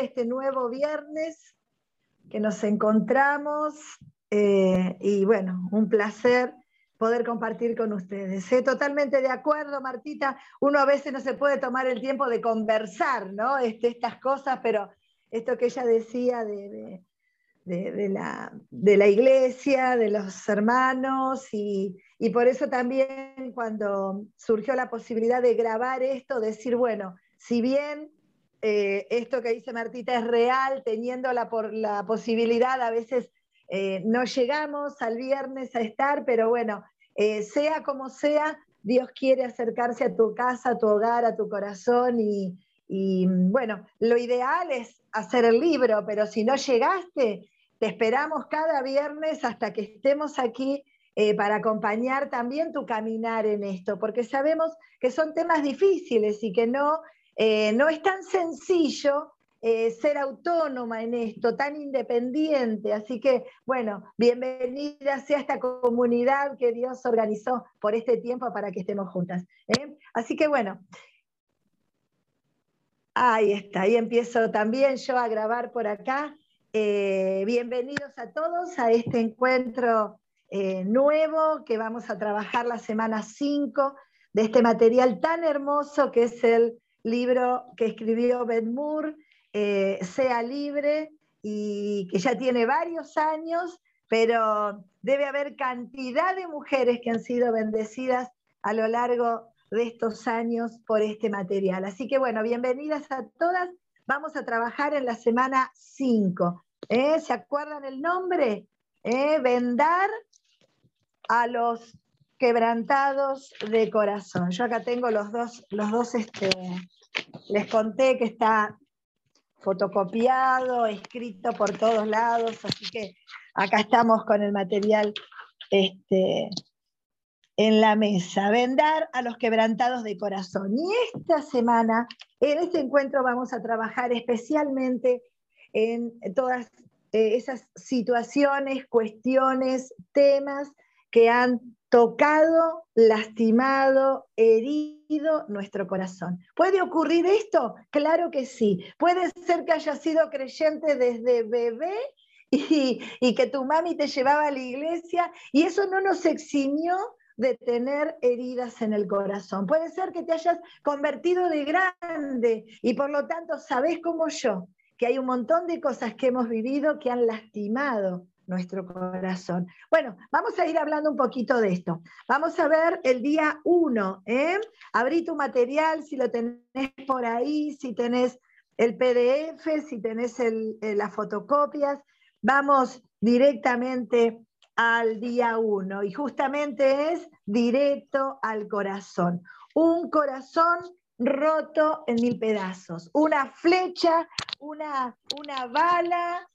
este nuevo viernes que nos encontramos eh, y bueno, un placer poder compartir con ustedes. ¿eh? Totalmente de acuerdo, Martita, uno a veces no se puede tomar el tiempo de conversar, ¿no? Este, estas cosas, pero esto que ella decía de, de, la, de la, iglesia, de los hermanos, y, y por eso también cuando surgió la posibilidad de grabar esto, decir, bueno, si bien eh, esto que dice Martita es real, teniendo la, por, la posibilidad, a veces eh, no llegamos al viernes a estar, pero bueno, eh, sea como sea, Dios quiere acercarse a tu casa, a tu hogar, a tu corazón y bueno, lo ideal es hacer el libro, pero si no llegaste, te esperamos cada viernes hasta que estemos aquí para acompañar también tu caminar en esto, porque sabemos que son temas difíciles y que no eh, no es tan sencillo eh, ser autónoma en esto, tan independiente. Así que, bueno, bienvenida sea esta comunidad que Dios organizó por este tiempo para que estemos juntas. ¿eh? Así que, bueno, ahí está, ahí empiezo también yo a grabar por acá. bienvenidos a todos a este encuentro nuevo que vamos a trabajar la semana 5 de este material tan hermoso que es el libro que escribió Ben Moore, eh, Sea Libre, y que ya tiene varios años, pero debe haber cantidad de mujeres que han sido bendecidas a lo largo de estos años por este material. Así que bueno, bienvenidas a todas. Vamos a trabajar en la semana 5. ¿eh? ¿Se acuerdan el nombre? ¿Eh? Vendar a los quebrantados de corazón. Yo acá tengo los dos, los dos este, les conté que está fotocopiado, escrito por todos lados, así que acá estamos con el material este, en la mesa. Vendar a los quebrantados de corazón. Y esta semana, en este encuentro, vamos a trabajar especialmente en todas eh, esas situaciones, cuestiones, temas que han tocado, lastimado, herido nuestro corazón. ¿Puede ocurrir esto? Claro que sí. Puede ser que haya sido creyente desde bebé y, y, que tu mami te llevaba a la iglesia y eso no nos eximió de tener heridas en el corazón. Puede ser que te hayas convertido de grande y por lo tanto sabes como yo que hay un montón de cosas que hemos vivido que han lastimado nuestro corazón. Bueno, vamos a ir hablando un poquito de esto. Vamos a ver el día 1. ¿eh? Abrí tu material si lo tenés por ahí, si tenés el PDF, si tenés las fotocopias. Vamos directamente al día 1 y justamente es directo al corazón. Un corazón roto en mil pedazos, una flecha, una, una bala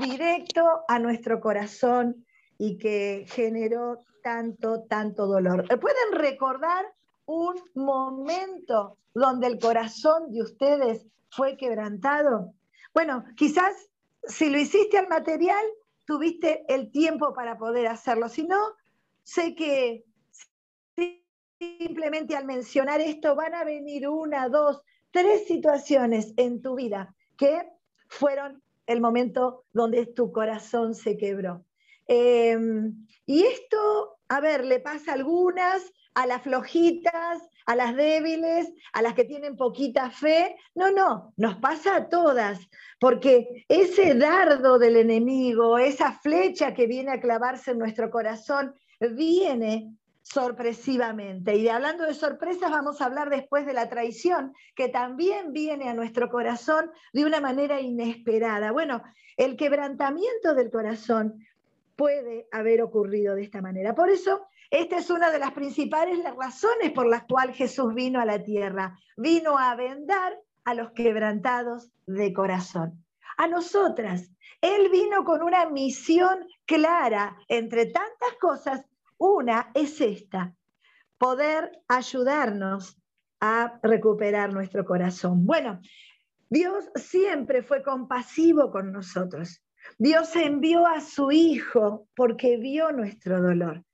directo a nuestro corazón y que generó tanto, tanto dolor. ¿Pueden recordar un momento donde el corazón de ustedes fue quebrantado? Bueno, quizás si lo hiciste al material, tuviste el tiempo para poder hacerlo. Si no, sé que simplemente al mencionar esto van a venir una, dos, tres situaciones en tu vida que fueron el momento donde tu corazón se quebró. Em, y esto, a ver, le pasa a algunas, a las flojitas, a las débiles, a las que tienen poquita fe. No, no, nos pasa a todas, porque ese dardo del enemigo, esa flecha que viene a clavarse en nuestro corazón, viene sorpresivamente. Y hablando de sorpresas, vamos a hablar después de la traición, que también viene a nuestro corazón de una manera inesperada. Bueno, el quebrantamiento del corazón puede haber ocurrido de esta manera. Por eso, esta es una de las principales razones por las cuales Jesús vino a la tierra. Vino a vendar a los quebrantados de corazón. A nosotras, Él vino con una misión clara, entre tantas cosas, una es esta, poder ayudarnos a recuperar nuestro corazón. Bueno, Dios siempre fue compasivo con nosotros. Dios envió a su Hijo porque vio nuestro dolor.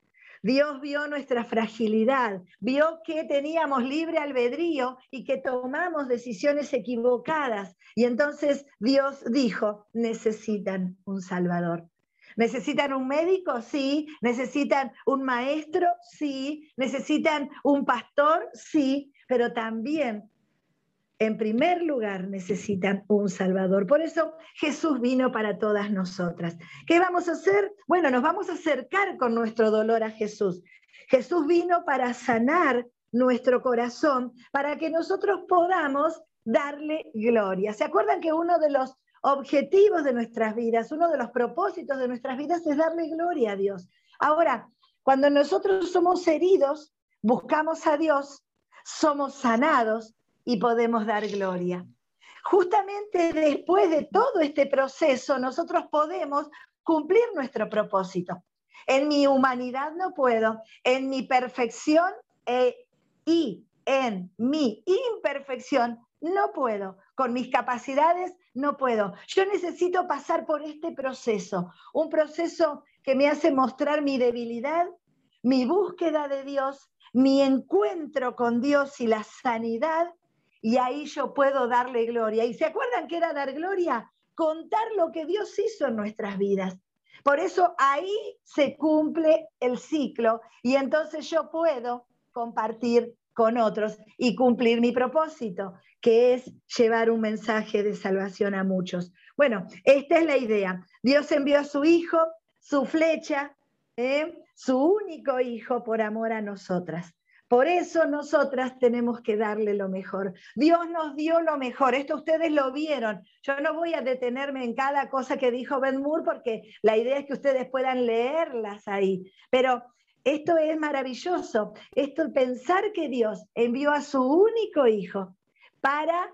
Dios vio nuestra fragilidad, vio que teníamos libre albedrío y que tomamos decisiones equivocadas. Y entonces Dios dijo, necesitan un Salvador. ¿Necesitan un médico? Sí. ¿Necesitan un maestro? Sí. ¿Necesitan un pastor? Sí. Pero también, en primer lugar, necesitan un Salvador. Por eso Jesús vino para todas nosotras. ¿Qué vamos a hacer? Bueno, nos vamos a acercar con nuestro dolor a Jesús. Jesús vino para sanar nuestro corazón, para que nosotros podamos darle gloria. ¿Se acuerdan que uno de los objetivos de nuestras vidas, uno de los propósitos de nuestras vidas es darle gloria a Dios. Ahora, cuando nosotros somos heridos, buscamos a Dios, somos sanados y podemos dar gloria. Justamente después de todo este proceso, nosotros podemos cumplir nuestro propósito. En mi humanidad no puedo, en mi perfección eh, y en mi imperfección no puedo, con mis capacidades no puedo. Yo necesito pasar por este proceso, un proceso que me hace mostrar mi debilidad, mi búsqueda de Dios, mi encuentro con Dios y la sanidad, y ahí yo puedo darle gloria. ¿Y se acuerdan que era dar gloria? Contar lo que Dios hizo en nuestras vidas. Por eso ahí se cumple el ciclo y entonces yo puedo compartir con otros y cumplir mi propósito, que es llevar un mensaje de salvación a muchos. Bueno, esta es la idea. Dios envió a su Hijo, su flecha, ¿eh? su único Hijo por amor a nosotras. Por eso nosotras tenemos que darle lo mejor. Dios nos dio lo mejor. Esto ustedes lo vieron. Yo no voy a detenerme en cada cosa que dijo Ben Moore porque la idea es que ustedes puedan leerlas ahí. Pero esto es maravilloso. Esto pensar que Dios envió a su único hijo para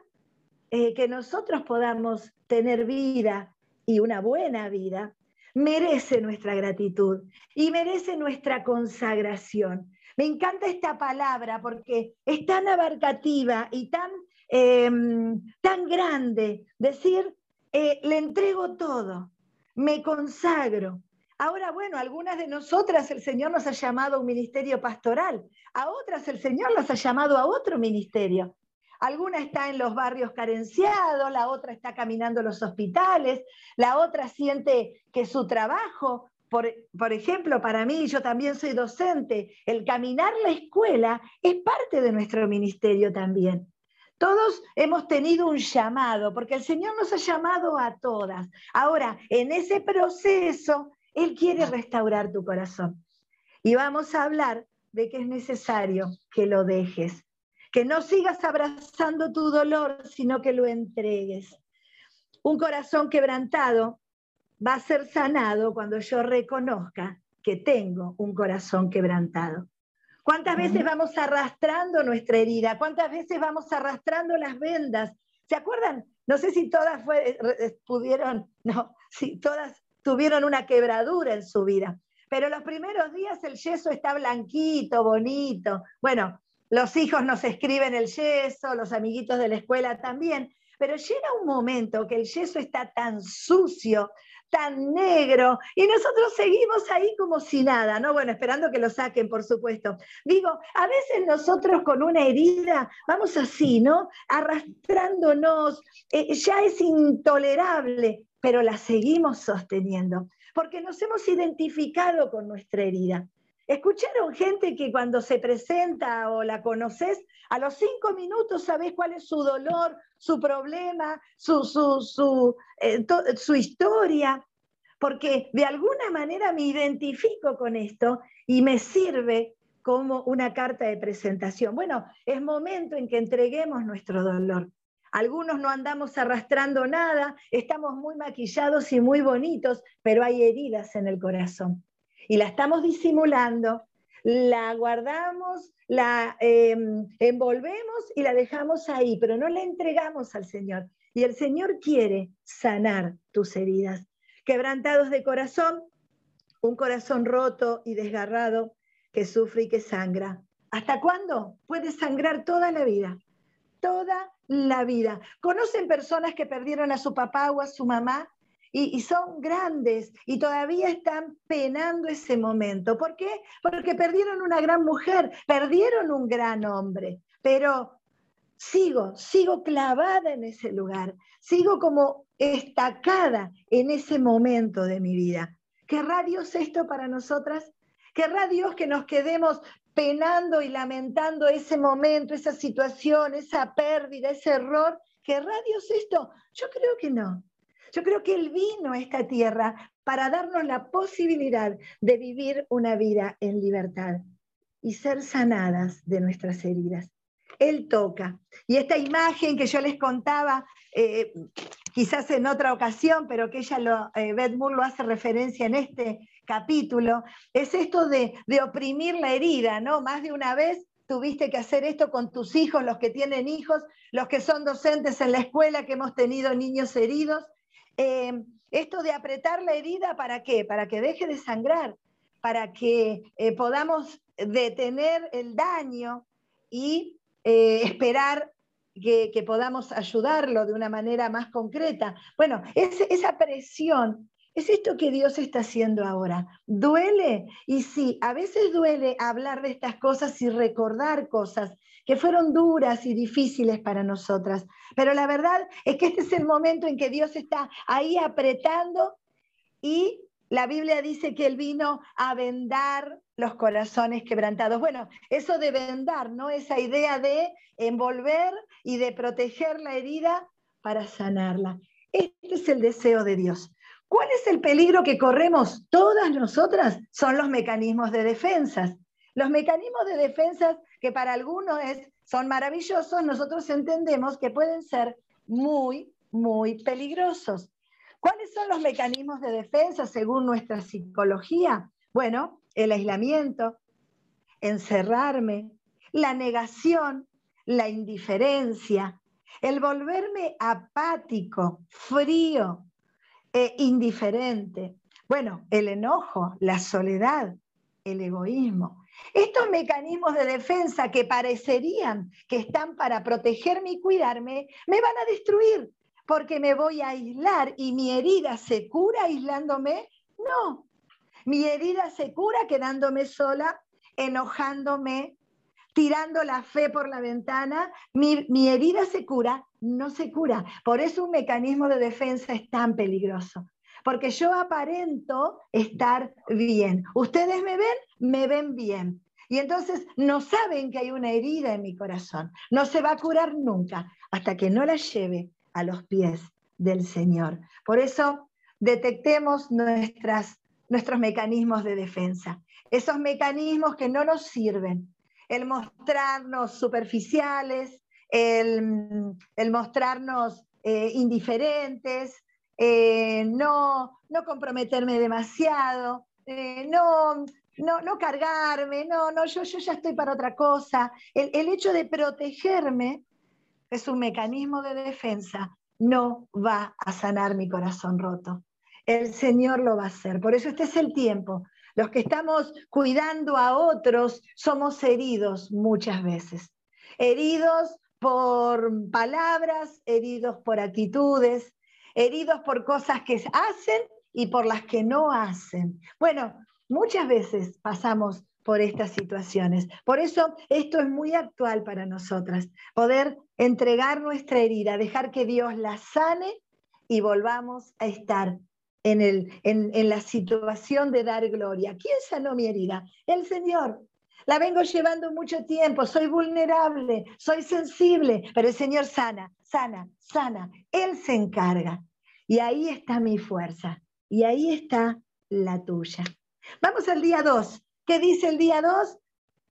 eh, que nosotros podamos tener vida y una buena vida, merece nuestra gratitud y merece nuestra consagración. Me encanta esta palabra porque es tan abarcativa y tan, em, tan grande. Decir, eh, le entrego todo, me consagro, Ahora, bueno, algunas de nosotras el Señor nos ha llamado a un ministerio pastoral, a otras el Señor las ha llamado a otro ministerio. Alguna está en los barrios carenciados, la otra está caminando los hospitales, la otra siente que su trabajo, por, por, ejemplo, para mí, yo también soy docente, el caminar la escuela es parte de nuestro ministerio también. Todos hemos tenido un llamado, porque el Señor nos ha llamado a todas. Ahora, en ese proceso él quiere restaurar tu corazón. Y vamos a hablar de que es necesario que lo dejes, que no sigas abrazando tu dolor, sino que lo entregues. Un corazón quebrantado va a ser sanado cuando yo reconozca que tengo un corazón quebrantado. ¿Cuántas veces vamos arrastrando nuestra herida? ¿Cuántas veces vamos arrastrando las vendas? ¿Se acuerdan? No sé si todas pudieron, no, si todas tuvieron una quebradura en su vida. Pero los primeros días el yeso está blanquito, bonito. Bueno, los hijos nos escriben el yeso, los amiguitos de la escuela también, pero llega un momento que el yeso está tan sucio, tan negro, y nosotros seguimos ahí como si nada, ¿no? Bueno, esperando que lo saquen, por supuesto. Digo, a veces nosotros con una herida vamos así, ¿no? Arrastrándonos, eh, ya es intolerable pero la seguimos sosteniendo, porque nos hemos identificado con nuestra herida. ¿Escucharon gente que cuando se presenta o la conoces, a los cinco minutos sabes cuál es su dolor, su problema, su, su, su, eh, su historia? Porque de alguna manera me identifico con esto y me sirve como una carta de presentación. Bueno, es momento en que entreguemos nuestro dolor. Algunos no andamos arrastrando nada, estamos muy maquillados y muy bonitos, pero hay heridas en el corazón. Y la estamos disimulando, la guardamos, la em, envolvemos y la dejamos ahí, pero no la entregamos al Señor. Y el Señor quiere sanar tus heridas. Quebrantados de corazón, un corazón roto y desgarrado que sufre y que sangra. ¿Hasta cuándo? Puede sangrar toda la vida, toda la vida. ¿Conocen personas que perdieron a su papá o a su mamá y, son grandes y todavía están penando ese momento. ¿Por qué? Porque perdieron una gran mujer, perdieron un gran hombre, pero sigo, sigo clavada en ese lugar, sigo como estacada en ese momento de mi vida. ¿Querrá Dios esto para nosotras? ¿Querrá Dios que nos quedemos penando y lamentando ese momento, esa situación, esa pérdida, ese error? ¿Querrá Dios esto? Yo creo que no. Yo creo que Él vino a esta tierra para darnos la posibilidad de vivir una vida en libertad y ser sanadas de nuestras heridas. Él toca. Y esta imagen que yo les contaba, eh, quizás en otra ocasión, pero que ella, lo, eh, Beth Moore lo hace referencia en este capítulo, es esto de, de oprimir la herida, ¿no? Más de una vez tuviste que hacer esto con tus hijos, los que tienen hijos, los que son docentes en la escuela, que hemos tenido niños heridos. Eh, esto de apretar la herida, ¿para qué? Para que deje de sangrar, para que podamos detener el daño y eh, esperar que, podamos ayudarlo de una manera más concreta. Bueno, esa presión es esto que Dios está haciendo ahora. ¿Duele? Y sí, a veces duele hablar de estas cosas y recordar cosas que fueron duras y difíciles para nosotras. Pero la verdad es que este es el momento en que Dios está ahí apretando y la Biblia dice que Él vino a vendar los corazones quebrantados. Bueno, eso de vendar, ¿no? Esa idea de envolver y de proteger la herida para sanarla. Este es el deseo de Dios. ¿Cuál es el peligro que corremos todas nosotras? Son los mecanismos de defensa. Los mecanismos de defensa que para algunos es, son maravillosos, nosotros entendemos que pueden ser muy, muy peligrosos. ¿Cuáles son los mecanismos de defensa según nuestra psicología? Bueno, el aislamiento, encerrarme, la negación, la indiferencia, el volverme apático, frío, e indiferente. Bueno, el enojo, la soledad, el egoísmo. Estos mecanismos de defensa que parecerían que están para protegerme y cuidarme, me van a destruir porque me voy a aislar y mi herida se cura aislándome. No, mi herida se cura quedándome sola, enojándome, tirando la fe por la ventana. Mi, mi, herida se cura, no se cura. Por eso un mecanismo de defensa es tan peligroso. Porque yo aparento estar bien. Ustedes me ven, me ven bien. Y entonces no saben que hay una herida en mi corazón. No se va a curar nunca hasta que no la lleve a los pies del Señor. Por eso detectemos nuestras, nuestros mecanismos de defensa, esos mecanismos que no nos sirven, el mostrarnos superficiales, el, mostrarnos eh, indiferentes, eh, no, no comprometerme demasiado, eh, no, no, no cargarme, no, no, yo, yo ya estoy para otra cosa. El, el hecho de protegerme es un mecanismo de defensa, no va a sanar mi corazón roto. El Señor lo va a hacer. Por eso este es el tiempo. Los que estamos cuidando a otros somos heridos muchas veces. Heridos por palabras, heridos por actitudes, heridos por cosas que hacen y por las que no hacen. Bueno, muchas veces pasamos por estas situaciones. Por eso esto es muy actual para nosotras, poder entregar nuestra herida, dejar que Dios la sane y volvamos a estar en, el, en, la situación de dar gloria. ¿Quién sanó mi herida? El Señor. La vengo llevando mucho tiempo, soy vulnerable, soy sensible, pero el Señor sana, sana, sana. Él se encarga. Y ahí está mi fuerza. Y ahí está la tuya. Vamos al día 2. ¿Qué dice el día 2?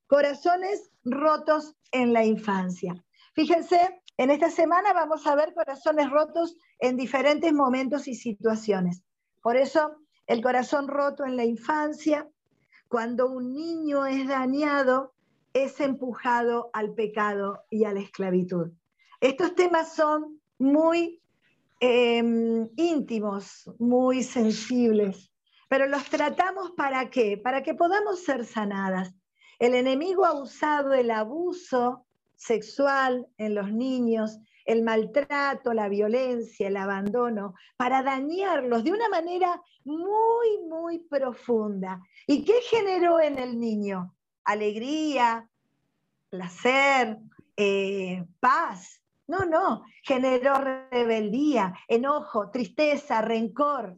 Corazones rotos en la infancia. Fíjense, en esta semana vamos a ver corazones rotos en diferentes momentos y situaciones. Por eso, el corazón roto en la infancia, cuando un niño es dañado, es empujado al pecado y a la esclavitud. Estos temas son muy em, íntimos, muy sensibles. Pero los tratamos para qué? Para que podamos ser sanadas. El enemigo ha usado el abuso sexual en los niños, el maltrato, la violencia, el abandono, para dañarlos de una manera muy, muy profunda. ¿Y qué generó en el niño? Alegría, placer, eh, paz. No, no, generó rebeldía, enojo, tristeza, rencor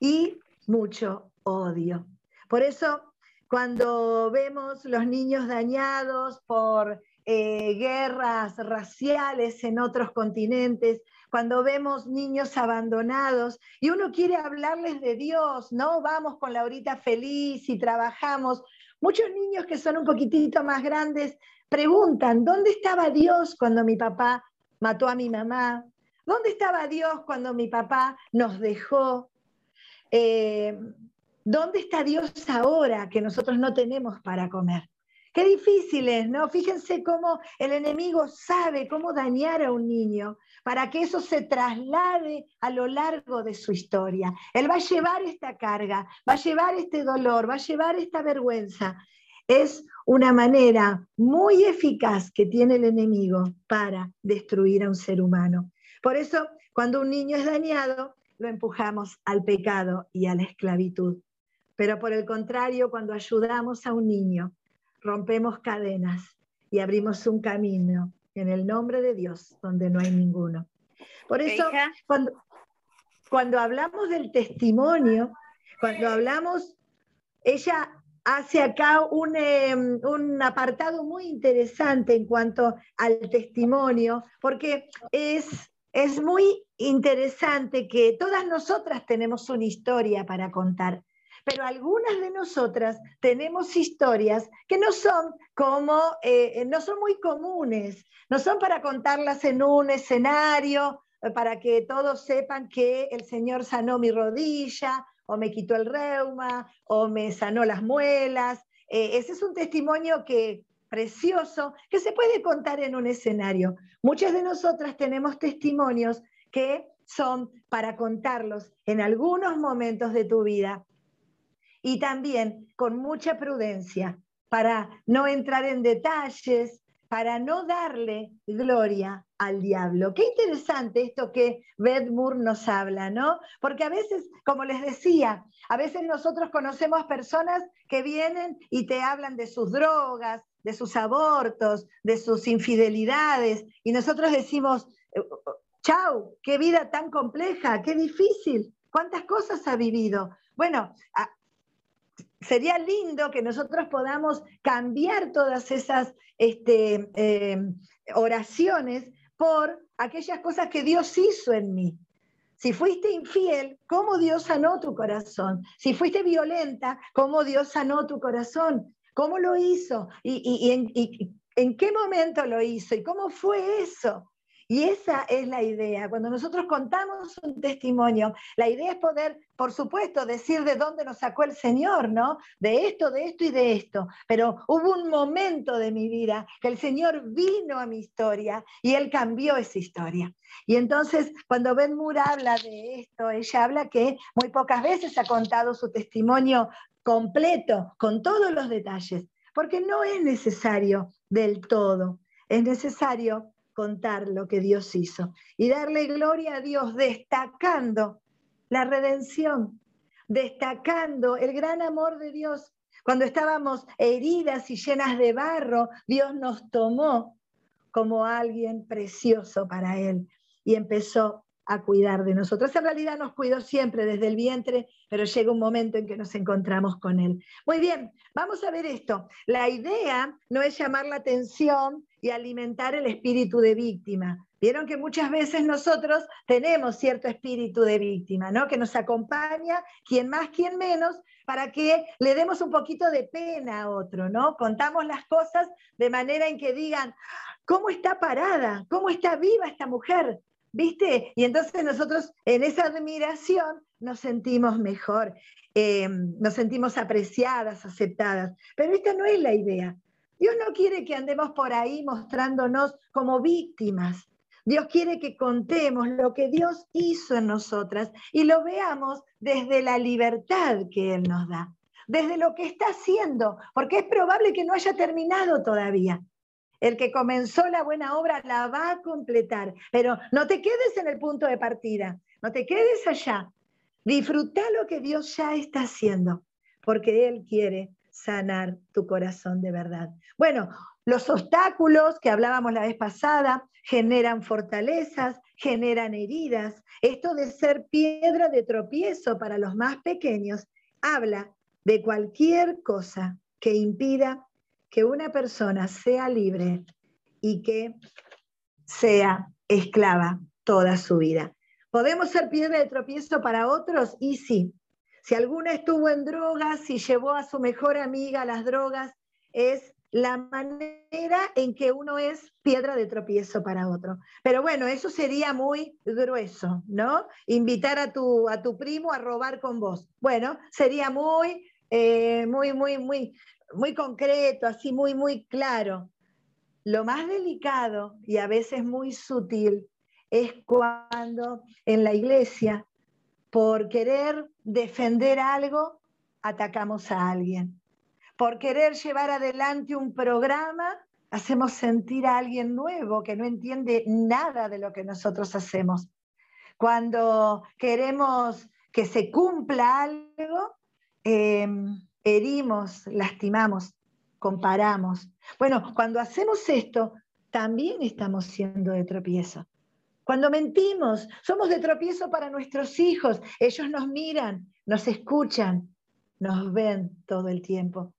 y mucho odio. Por eso, cuando vemos los niños dañados por eh, guerras raciales en otros continentes, cuando vemos niños abandonados y uno quiere hablarles de Dios, ¿no? Vamos con la horita feliz y trabajamos. Muchos niños que son un poquitito más grandes preguntan, ¿dónde estaba Dios cuando mi papá mató a mi mamá? ¿Dónde estaba Dios cuando mi papá nos dejó? Eh, ¿Dónde está Dios ahora que nosotros no tenemos para comer? Qué difícil es, ¿no? Fíjense cómo el enemigo sabe cómo dañar a un niño para que eso se traslade a lo largo de su historia. Él va a llevar esta carga, va a llevar este dolor, va a llevar esta vergüenza. Es una manera muy eficaz que tiene el enemigo para destruir a un ser humano. Por eso, cuando un niño es dañado, lo empujamos al pecado y a la esclavitud. Pero por el contrario, cuando ayudamos a un niño rompemos cadenas y abrimos un camino en el nombre de Dios donde no hay ninguno. Por eso, cuando, cuando hablamos del testimonio, cuando hablamos, ella hace acá un, em, un, apartado muy interesante en cuanto al testimonio, porque es, es muy interesante que todas nosotras tenemos una historia para contar pero algunas de nosotras tenemos historias que no son como, eh, no son muy comunes, no son para contarlas en un escenario, eh, para que todos sepan que el Señor sanó mi rodilla, o me quitó el reuma, o me sanó las muelas. Eh, ese es un testimonio que precioso que se puede contar en un escenario. Muchas de nosotras tenemos testimonios que son para contarlos en algunos momentos de tu vida y también con mucha prudencia para no entrar en detalles, para no darle gloria al diablo. Qué interesante esto que Beth Moore nos habla, ¿no? Porque a veces, como les decía, a veces nosotros conocemos personas que vienen y te hablan de sus drogas, de sus abortos, de sus infidelidades, y nosotros decimos, eh, chau, qué vida tan compleja, qué difícil, cuántas cosas ha vivido. Bueno, sería lindo que nosotros podamos cambiar todas esas este, em, oraciones por aquellas cosas que Dios hizo en mí. Si fuiste infiel, ¿cómo Dios sanó tu corazón? Si fuiste violenta, ¿cómo Dios sanó tu corazón? ¿Cómo lo hizo? ¿Y, en, y en qué momento lo hizo? ¿Y cómo fue eso? Y esa es la idea. Cuando nosotros contamos un testimonio, la idea es poder, por supuesto, decir de dónde nos sacó el Señor, ¿no? De esto, de esto y de esto. Pero hubo un momento de mi vida que el Señor vino a mi historia y Él cambió esa historia. Y entonces, cuando Ben Moore habla de esto, ella habla que muy pocas veces ha contado su testimonio completo, con todos los detalles, porque no es necesario del todo. Es necesario contar lo que Dios hizo y darle gloria a Dios destacando la redención, destacando el gran amor de Dios. Cuando estábamos heridas y llenas de barro, Dios nos tomó como alguien precioso para Él y empezó a cuidar de nosotros. En realidad nos cuidó siempre desde el vientre, pero llega un momento en que nos encontramos con Él. Muy bien, vamos a ver esto. La idea no es llamar la atención y alimentar el espíritu de víctima. Vieron que muchas veces nosotros tenemos cierto espíritu de víctima, ¿no? Que nos acompaña, quien más, quien menos, para que le demos un poquito de pena a otro, ¿no? Contamos las cosas de manera en que digan, ¿cómo está parada? ¿Cómo está viva esta mujer? ¿Viste? Y entonces nosotros en esa admiración nos sentimos mejor, eh, nos sentimos apreciadas, aceptadas. Pero esta no es la idea. Dios no quiere que andemos por ahí mostrándonos como víctimas. Dios quiere que contemos lo que Dios hizo en nosotras y lo veamos desde la libertad que Él nos da, desde lo que está haciendo, porque es probable que no haya terminado todavía. El que comenzó la buena obra la va a completar, pero no te quedes en el punto de partida, no te quedes allá. Disfruta lo que Dios ya está haciendo, porque Él quiere sanar tu corazón de verdad. Bueno, los obstáculos que hablábamos la vez pasada generan fortalezas, generan heridas. Esto de ser piedra de tropiezo para los más pequeños habla de cualquier cosa que impida que una persona sea libre y que sea esclava toda su vida. ¿Podemos ser piedra de tropiezo para otros? Y sí. Si alguna estuvo en drogas y llevó a su mejor amiga a las drogas, es la manera en que uno es piedra de tropiezo para otro. Pero bueno, eso sería muy grueso, ¿no? Invitar a tu, a tu primo a robar con vos. Bueno, sería muy, eh, muy, muy, muy, muy concreto, así muy, muy claro. Lo más delicado y a veces muy sutil es cuando en la iglesia, por querer defender algo, atacamos a alguien. Por querer llevar adelante un programa, hacemos sentir a alguien nuevo que no entiende nada de lo que nosotros hacemos. Cuando queremos que se cumpla algo, eh, herimos, lastimamos, comparamos. Bueno, cuando hacemos esto, también estamos siendo de tropiezo. Cuando mentimos, somos de tropiezo para nuestros hijos. Ellos nos miran, nos escuchan, nos ven todo el tiempo.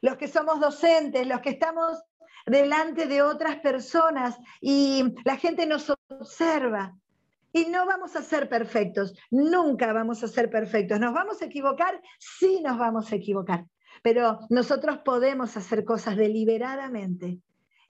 Los que somos docentes, los que estamos delante de otras personas y la gente nos observa, y no vamos a ser perfectos, nunca vamos a ser perfectos. ¿Nos vamos a equivocar? Sí nos vamos a equivocar, pero nosotros podemos hacer cosas deliberadamente.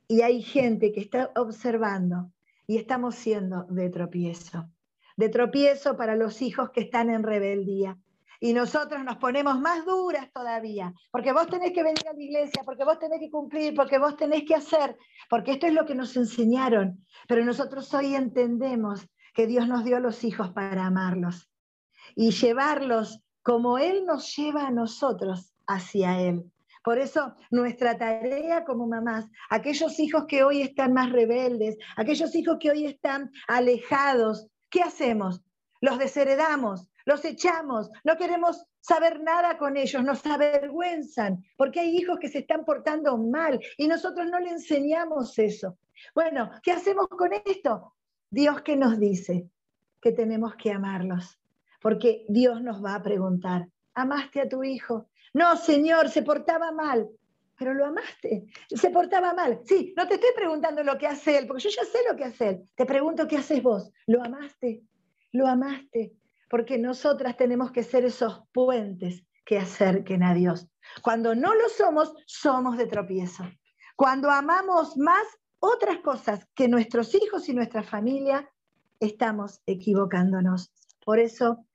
Y hay gente que está observando y estamos siendo de tropiezo. De tropiezo para los hijos que están en rebeldía. Y nosotros nos ponemos más duras todavía, porque vos tenés que venir a la iglesia, porque vos tenés que cumplir, porque vos tenés que hacer, porque esto es lo que nos enseñaron. Pero nosotros hoy entendemos que Dios nos dio a los hijos para amarlos y llevarlos como Él nos lleva a nosotros hacia Él. Por eso nuestra tarea como mamás, aquellos hijos que hoy están más rebeldes, aquellos hijos que hoy están alejados, ¿qué hacemos? Los desheredamos, los echamos, no queremos saber nada con ellos, nos avergüenzan, porque hay hijos que se están portando mal y nosotros no le enseñamos eso. Bueno, ¿qué hacemos con esto? Dios que nos dice que tenemos que amarlos, porque Dios nos va a preguntar, ¿amaste a tu hijo? No, Señor, se portaba mal, pero lo amaste. Se portaba mal. Sí, no te estoy preguntando lo que hace él, porque yo ya sé lo que hace él. Te pregunto qué haces vos. ¿Lo amaste? Lo amaste. Porque nosotras tenemos que ser esos puentes que acerquen a Dios. Cuando no lo somos, somos de tropiezo. Cuando amamos más otras cosas que nuestros hijos y nuestra familia, estamos equivocándonos. Por eso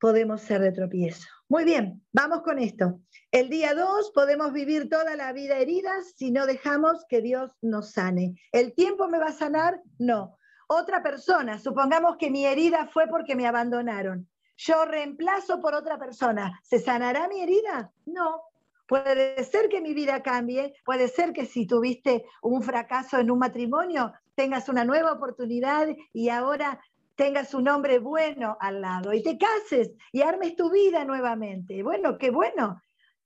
podemos ser de tropiezo. Muy bien, vamos con esto. El día 2 podemos vivir toda la vida heridas si no dejamos que Dios nos sane. ¿El tiempo me va a sanar? No. Otra persona, supongamos que mi herida fue porque me abandonaron. Yo reemplazo por otra persona. ¿Se sanará mi herida? No. Puede ser que mi vida cambie, puede ser que si tuviste un fracaso en un matrimonio, tengas una nueva oportunidad y ahora tengas un hombre bueno al lado y te cases y armes tu vida nuevamente. Bueno, qué bueno.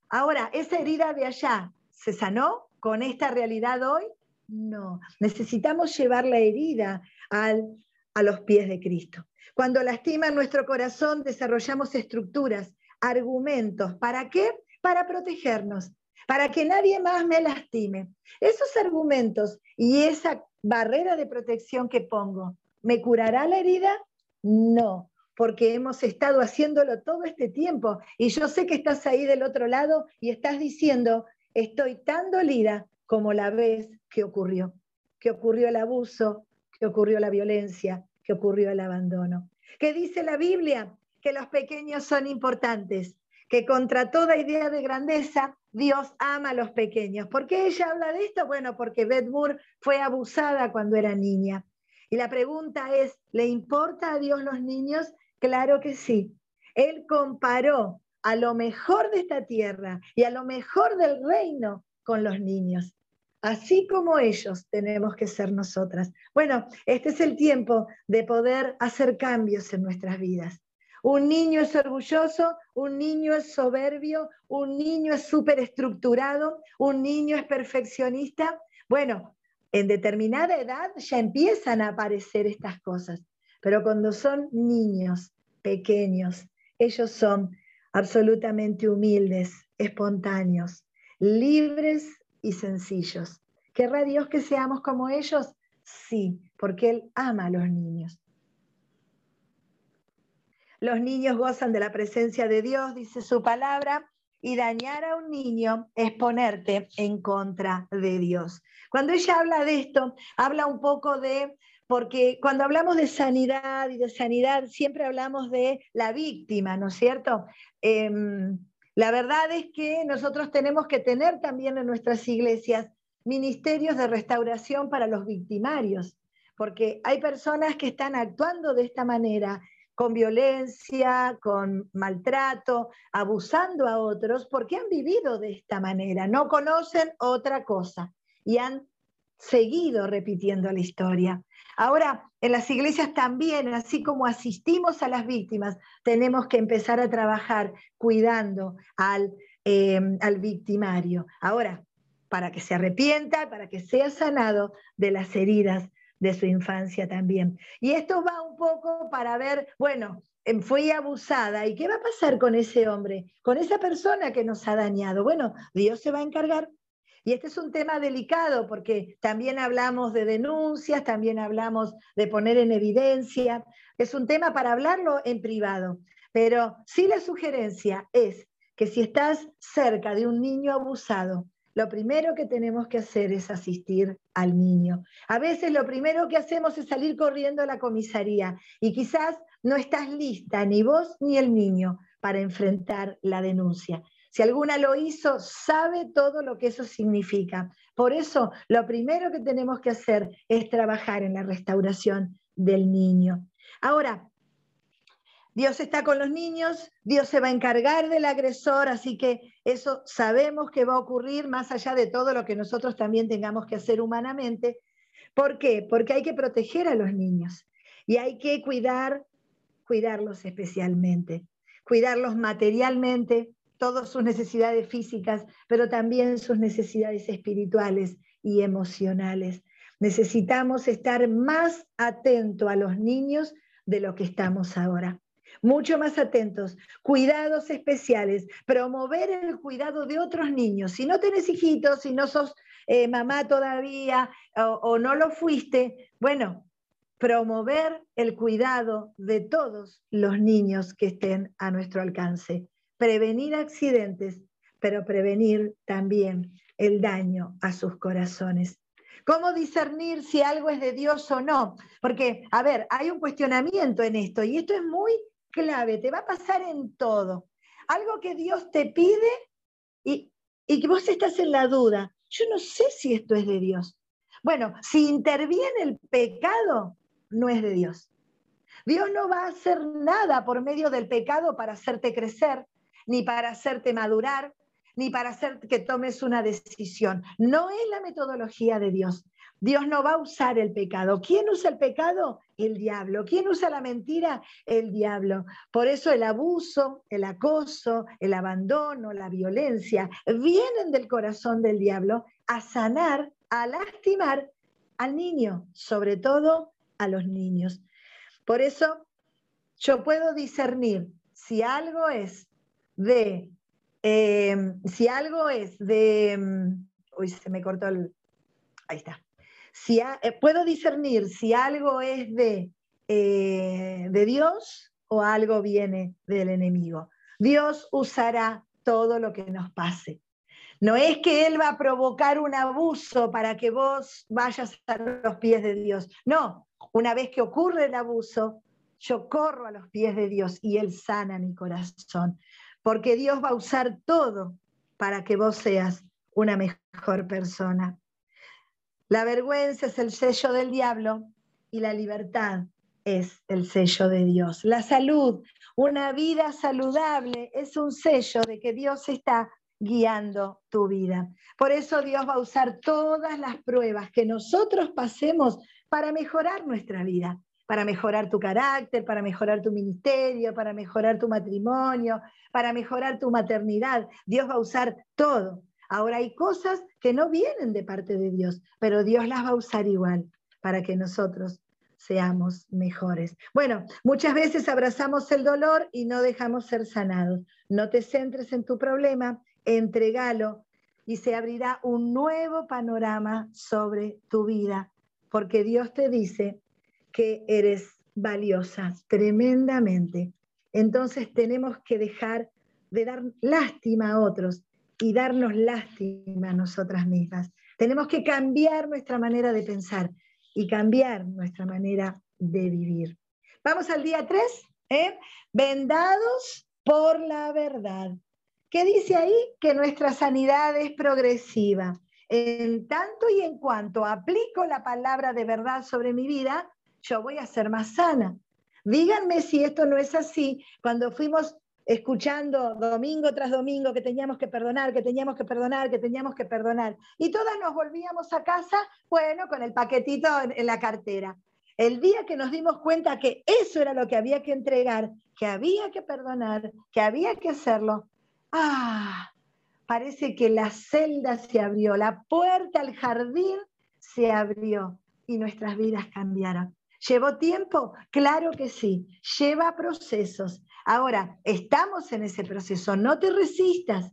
Ahora, ¿esa herida de allá se sanó con esta realidad hoy? No, necesitamos llevar la herida al, a los pies de Cristo. Cuando lastima nuestro corazón, desarrollamos estructuras, argumentos. ¿Para qué? para protegernos, para que nadie más me lastime. Esos argumentos y esa barrera de protección que pongo, ¿me curará la herida? No, porque hemos estado haciéndolo todo este tiempo y yo sé que estás ahí del otro lado y estás diciendo, estoy tan dolida como la vez que ocurrió, que ocurrió el abuso, que ocurrió la violencia, que ocurrió el abandono. ¿Qué dice la Biblia? Que los pequeños son importantes que contra toda idea de grandeza, Dios ama a los pequeños. ¿Por qué ella habla de esto? Bueno, porque Beth Moore fue abusada cuando era niña. Y la pregunta es, ¿le importa a Dios los niños? Claro que sí. Él comparó a lo mejor de esta tierra y a lo mejor del reino con los niños. así como ellos tenemos que ser nosotras. Bueno, este es el tiempo de poder hacer cambios en nuestras vidas. Un niño es orgulloso, un niño es soberbio, un niño es súper estructurado, un niño es perfeccionista. Bueno, en determinada edad ya empiezan a aparecer estas cosas, pero cuando son niños pequeños, ellos son absolutamente humildes, espontáneos, libres y sencillos. ¿Querrá Dios que seamos como ellos? Sí, porque Él ama a los niños. Los niños gozan de la presencia de Dios, dice su palabra, y dañar a un niño es ponerte en contra de Dios. Cuando ella habla de esto, habla un poco de, porque cuando hablamos de sanidad y de sanidad, siempre hablamos de la víctima, ¿no es cierto? Em, la verdad es que nosotros tenemos que tener también en nuestras iglesias ministerios de restauración para los victimarios, porque hay personas que están actuando de esta manera con violencia, con maltrato, abusando a otros, porque han vivido de esta manera, no conocen otra cosa y han seguido repitiendo la historia. Ahora, en las iglesias también, así como asistimos a las víctimas, tenemos que empezar a trabajar cuidando al, eh, al victimario. Ahora, para que se arrepienta, para que sea sanado de las heridas de su infancia también. Y esto va un poco para ver, bueno, em, fui abusada, ¿y qué va a pasar con ese hombre, con esa persona que nos ha dañado? Bueno, Dios se va a encargar. Y este es un tema delicado porque también hablamos de denuncias, también hablamos de poner en evidencia. Es un tema para hablarlo en privado. Pero sí la sugerencia es que si estás cerca de un niño abusado, lo primero que tenemos que hacer es asistir al niño. A veces lo primero que hacemos es salir corriendo a la comisaría y quizás no estás lista, ni vos ni el niño, para enfrentar la denuncia. Si alguna lo hizo, sabe todo lo que eso significa. Por eso, lo primero que tenemos que hacer es trabajar en la restauración del niño. Ahora, Dios está con los niños, Dios se va a encargar del agresor, así que eso sabemos que va a ocurrir más allá de todo lo que nosotros también tengamos que hacer humanamente. ¿Por qué? Porque hay que proteger a los niños y hay que cuidar, cuidarlos especialmente, cuidarlos materialmente, todas sus necesidades físicas, pero también sus necesidades espirituales y emocionales. Necesitamos estar más atentos a los niños de lo que estamos ahora mucho más atentos, cuidados especiales, promover el cuidado de otros niños. Si no tenés hijitos, si no sos eh, mamá todavía o, no lo fuiste, bueno, promover el cuidado de todos los niños que estén a nuestro alcance, prevenir accidentes, pero prevenir también el daño a sus corazones. ¿Cómo discernir si algo es de Dios o no? Porque, a ver, hay un cuestionamiento en esto y esto es muy clave, te va a pasar en todo. Algo que Dios te pide y, y que vos estás en la duda. Yo no sé si esto es de Dios. Bueno, si interviene el pecado, no es de Dios. Dios no va a hacer nada por medio del pecado para hacerte crecer, ni para hacerte madurar, ni para hacer que tomes una decisión. No es la metodología de Dios. Dios no va a usar el pecado. ¿Quién usa el pecado? El diablo. ¿Quién usa la mentira? El diablo. Por eso el abuso, el acoso, el abandono, la violencia vienen del corazón del diablo a sanar, a lastimar al niño, sobre todo a los niños. Por eso yo puedo discernir si algo es de, eh, si algo es de, mm, uy, se me cortó el, ahí está si eh, puedo discernir si algo es de, eh, de Dios o algo viene del enemigo. Dios usará todo lo que nos pase. No es que Él va a provocar un abuso para que vos vayas a los pies de Dios. No, una vez que ocurre el abuso, yo corro a los pies de Dios y Él sana mi corazón. Porque Dios va a usar todo para que vos seas una mejor persona. La vergüenza es el sello del diablo y la libertad es el sello de Dios. La salud, una vida saludable es un sello de que Dios está guiando tu vida. Por eso Dios va a usar todas las pruebas que nosotros pasemos para mejorar nuestra vida, para mejorar tu carácter, para mejorar tu ministerio, para mejorar tu matrimonio, para mejorar tu maternidad. Dios va a usar todo. Ahora hay cosas que no vienen de parte de Dios, pero Dios las va a usar igual para que nosotros seamos mejores. Bueno, muchas veces abrazamos el dolor y no dejamos ser sanados. No te centres en tu problema, entregalo y se abrirá un nuevo panorama sobre tu vida, porque Dios te dice que eres valiosa tremendamente. Entonces tenemos que dejar de dar lástima a otros y darnos lástima a nosotras mismas. Tenemos que cambiar nuestra manera de pensar y cambiar nuestra manera de vivir. Vamos al día 3, ¿eh? vendados por la verdad. ¿Qué dice ahí? Que nuestra sanidad es progresiva. En tanto y en cuanto aplico la palabra de verdad sobre mi vida, yo voy a ser más sana. Díganme si esto no es así. Cuando fuimos escuchando domingo tras domingo que teníamos que perdonar, que teníamos que perdonar, que teníamos que perdonar. Y todas nos volvíamos a casa, bueno, con el paquetito en, la cartera. El día que nos dimos cuenta que eso era lo que había que entregar, que había que perdonar, que había que hacerlo, ah, parece que la celda se abrió, la puerta al jardín se abrió y nuestras vidas cambiaron. ¿Llevó tiempo? Claro que sí. Lleva procesos. Ahora, estamos en ese proceso. No te resistas.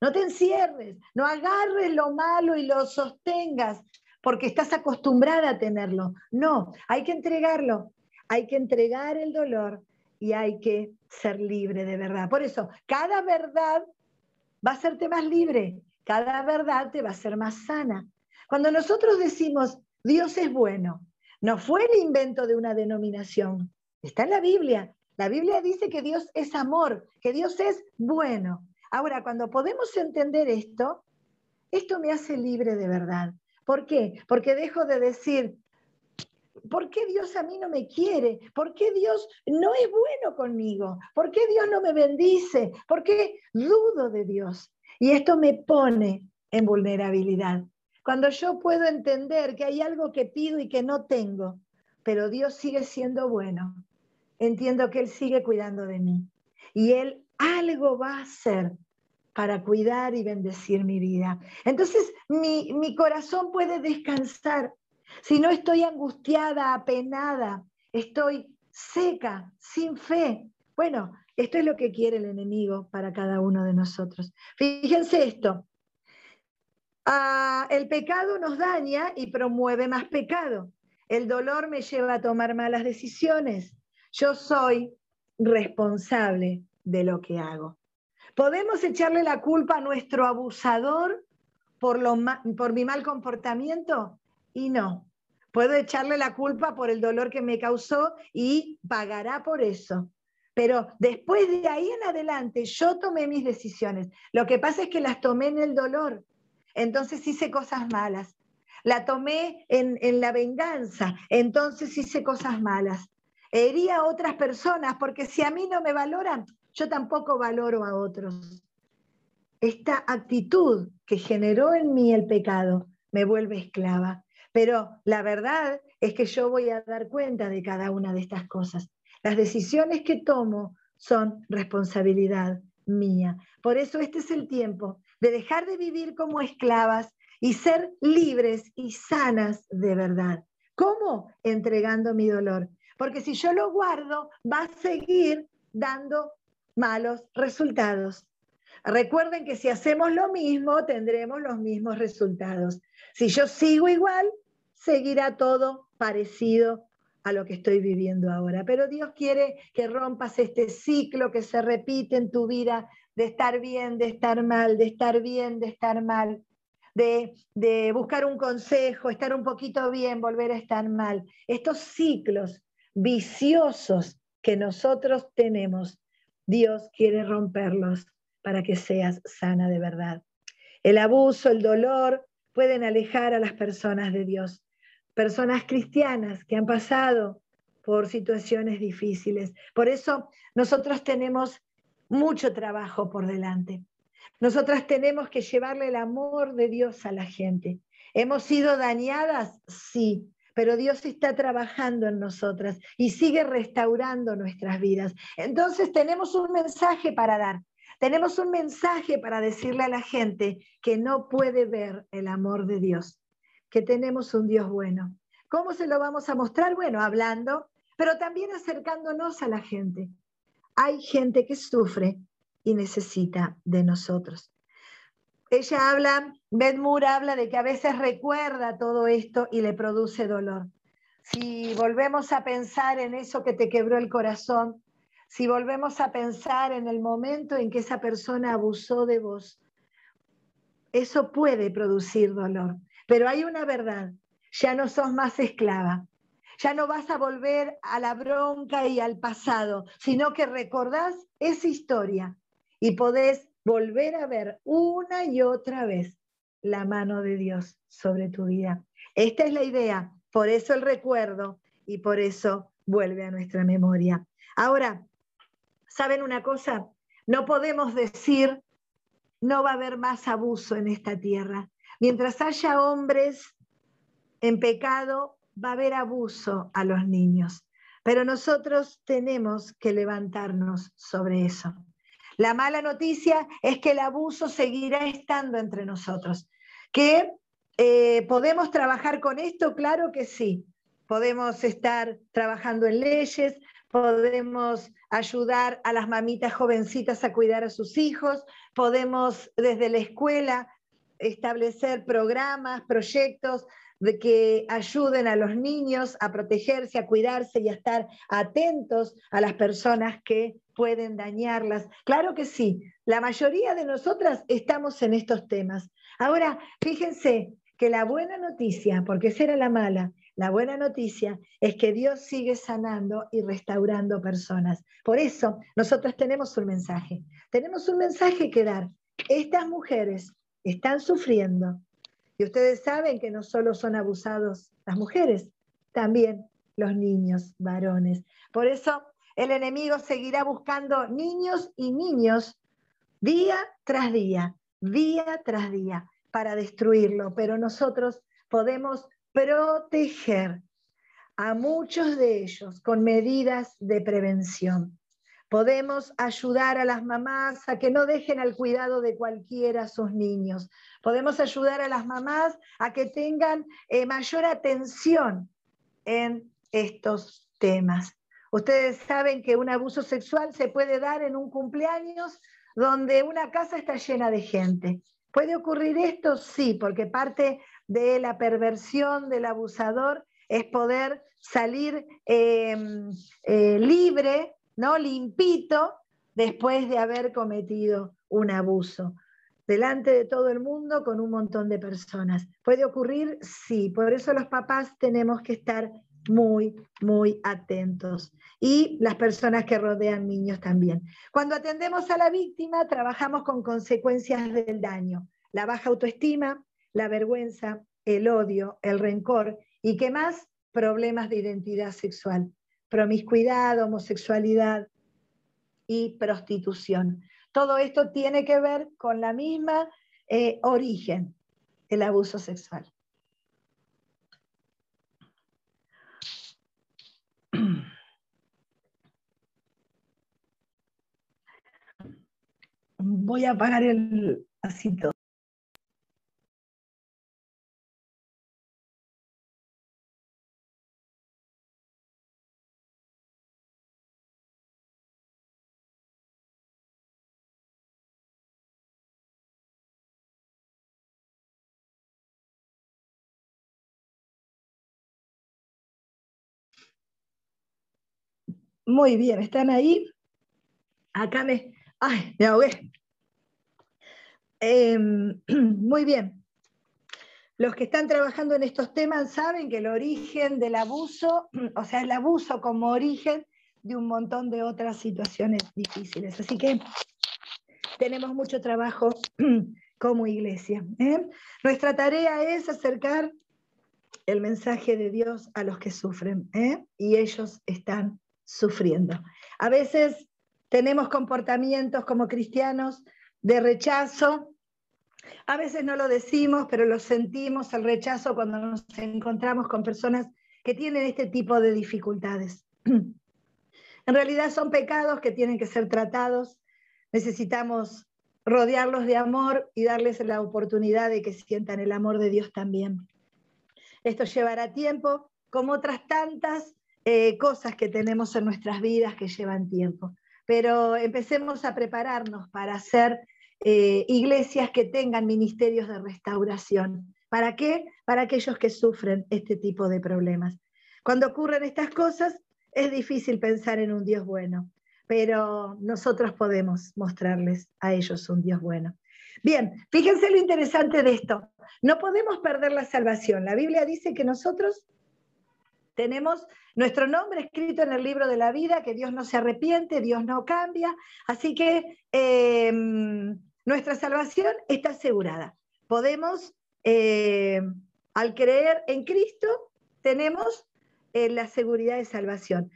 No te encierres. No agarres lo malo y lo sostengas porque estás acostumbrada a tenerlo. No, hay que entregarlo. Hay que entregar el dolor y hay que ser libre de verdad. Por eso, cada verdad va a hacerte más libre. Cada verdad te va a ser más sana. Cuando nosotros decimos, Dios es bueno, no fue el invento de una denominación. Está en la Biblia. La Biblia dice que Dios es amor, que Dios es bueno. Ahora, cuando podemos entender esto, esto me hace libre de verdad. ¿Por qué? Porque dejo de decir, ¿por qué Dios a mí no me quiere? ¿Por qué Dios no es bueno conmigo? ¿Por qué Dios no me bendice? ¿Por qué dudo de Dios? Y esto me pone en vulnerabilidad. Cuando yo puedo entender que hay algo que pido y que no tengo, pero Dios sigue siendo bueno, entiendo que Él sigue cuidando de mí. Y Él algo va a hacer para cuidar y bendecir mi vida. Entonces mi, mi corazón puede descansar. Si no estoy angustiada, apenada, estoy seca, sin fe. Bueno, esto es lo que quiere el enemigo para cada uno de nosotros. Fíjense esto, Ah, el pecado nos daña y promueve más pecado. El dolor me lleva a tomar malas decisiones. Yo soy responsable de lo que hago. ¿Podemos echarle la culpa a nuestro abusador por, mi mal comportamiento? Y no. Puedo echarle la culpa por el dolor que me causó y pagará por eso. Pero después de ahí en adelante yo tomé mis decisiones. Lo que pasa es que las tomé en el dolor entonces hice cosas malas. La tomé en, la venganza, entonces hice cosas malas. Hería a otras personas porque si a mí no me valoran, yo tampoco valoro a otros. Esta actitud que generó en mí el pecado me vuelve esclava. Pero la verdad es que yo voy a dar cuenta de cada una de estas cosas. Las decisiones que tomo son responsabilidad mía. Por eso este es el tiempo de dejar de vivir como esclavas y ser libres y sanas de verdad. ¿Cómo? Entregando mi dolor. Porque si yo lo guardo, va a seguir dando malos resultados. Recuerden que si hacemos lo mismo, tendremos los mismos resultados. Si yo sigo igual, seguirá todo parecido a lo que estoy viviendo ahora. Pero Dios quiere que rompas este ciclo que se repite en tu vida de estar bien, de estar mal, de estar bien, de estar mal, de, de buscar un consejo, estar un poquito bien, volver a estar mal. Estos ciclos viciosos que nosotros tenemos, Dios quiere romperlos para que seas sana de verdad. El abuso, el dolor pueden alejar a las personas de Dios. Personas cristianas que han pasado por situaciones difíciles. Por eso nosotros tenemos mucho trabajo por delante. Nosotras tenemos que llevarle el amor de Dios a la gente. ¿Hemos sido dañadas? Sí, pero Dios está trabajando en nosotras y sigue restaurando nuestras vidas. Entonces tenemos un mensaje para dar. Tenemos un mensaje para decirle a la gente que no puede ver el amor de Dios, que tenemos un Dios bueno. ¿Cómo se lo vamos a mostrar? Bueno, hablando, pero también acercándonos a la gente. Hay gente que sufre y necesita de nosotros. Ella habla, Bedmur habla de que a veces recuerda todo esto y le produce dolor. Si volvemos a pensar en eso que te quebró el corazón, si volvemos a pensar en el momento en que esa persona abusó de vos, eso puede producir dolor. Pero hay una verdad, ya no sos más esclava, ya no vas a volver a la bronca y al pasado, sino que recordás esa historia y podés volver a ver una y otra vez la mano de Dios sobre tu vida. Esta es la idea, por eso el recuerdo y por eso vuelve a nuestra memoria. Ahora, ¿saben una cosa? No podemos decir, no va a haber más abuso en esta tierra. Mientras haya hombres en pecado, va a haber abuso a los niños. Pero nosotros tenemos que levantarnos sobre eso. La mala noticia es que el abuso seguirá estando entre nosotros. ¿Que eh, podemos trabajar con esto? Claro que sí. Podemos estar trabajando en leyes, podemos ayudar a las mamitas jovencitas a cuidar a sus hijos, podemos desde la escuela establecer programas, proyectos de que ayuden a los niños a protegerse, a cuidarse y a estar atentos a las personas que pueden dañarlas. Claro que sí, la mayoría de nosotras estamos en estos temas. Ahora, fíjense que la buena noticia, porque esa era la mala, la buena noticia es que Dios sigue sanando y restaurando personas. Por eso, nosotras tenemos un mensaje. Tenemos un mensaje que dar. Estas mujeres están sufriendo, y ustedes saben que no solo son abusados las mujeres, también los niños varones. Por eso el enemigo seguirá buscando niños y niños día tras día, día tras día, para destruirlo. Pero nosotros podemos proteger a muchos de ellos con medidas de prevención. Podemos ayudar a las mamás a que no dejen al cuidado de cualquiera a sus niños. Podemos ayudar a las mamás a que tengan eh, mayor atención en estos temas. Ustedes saben que un abuso sexual se puede dar en un cumpleaños donde una casa está llena de gente. ¿Puede ocurrir esto? Sí, porque parte de la perversión del abusador es poder salir em, eh, libre ¿no? Limpito después de haber cometido un abuso. Delante de todo el mundo con un montón de personas. ¿Puede ocurrir? Sí. Por eso los papás tenemos que estar muy, muy atentos. Y las personas que rodean niños también. Cuando atendemos a la víctima, trabajamos con consecuencias del daño. La baja autoestima, la vergüenza, el odio, el rencor y qué más, problemas de identidad sexual promiscuidad, homosexualidad y prostitución. Todo esto tiene que ver con la misma eh, origen, el abuso sexual. Voy a apagar el así Muy bien, ¿están ahí? Acá me... ¡Ay, me ahogué! Em, muy bien. Los que están trabajando en estos temas saben que el origen del abuso, o sea, el abuso como origen de un montón de otras situaciones difíciles. Así que tenemos mucho trabajo como iglesia. ¿eh? Nuestra tarea es acercar el mensaje de Dios a los que sufren ¿eh? y ellos están sufriendo. A veces tenemos comportamientos como cristianos de rechazo. A veces no lo decimos, pero lo sentimos, el rechazo, cuando nos encontramos con personas que tienen este tipo de dificultades. En realidad son pecados que tienen que ser tratados. Necesitamos rodearlos de amor y darles la oportunidad de que sientan el amor de Dios también. Esto llevará tiempo, como otras tantas eh, cosas que tenemos en nuestras vidas que llevan tiempo. Pero empecemos a prepararnos para hacer eh, iglesias que tengan ministerios de restauración. ¿Para qué? Para aquellos que sufren este tipo de problemas. Cuando ocurren estas cosas, es difícil pensar en un Dios bueno, pero nosotros podemos mostrarles a ellos un Dios bueno. Bien, fíjense lo interesante de esto. No podemos perder la salvación. La Biblia dice que nosotros tenemos nuestro nombre escrito en el libro de la vida, que Dios no se arrepiente, Dios no cambia. Así que em, nuestra salvación está asegurada. Podemos, em, al creer en Cristo, tenemos eh, la seguridad de salvación.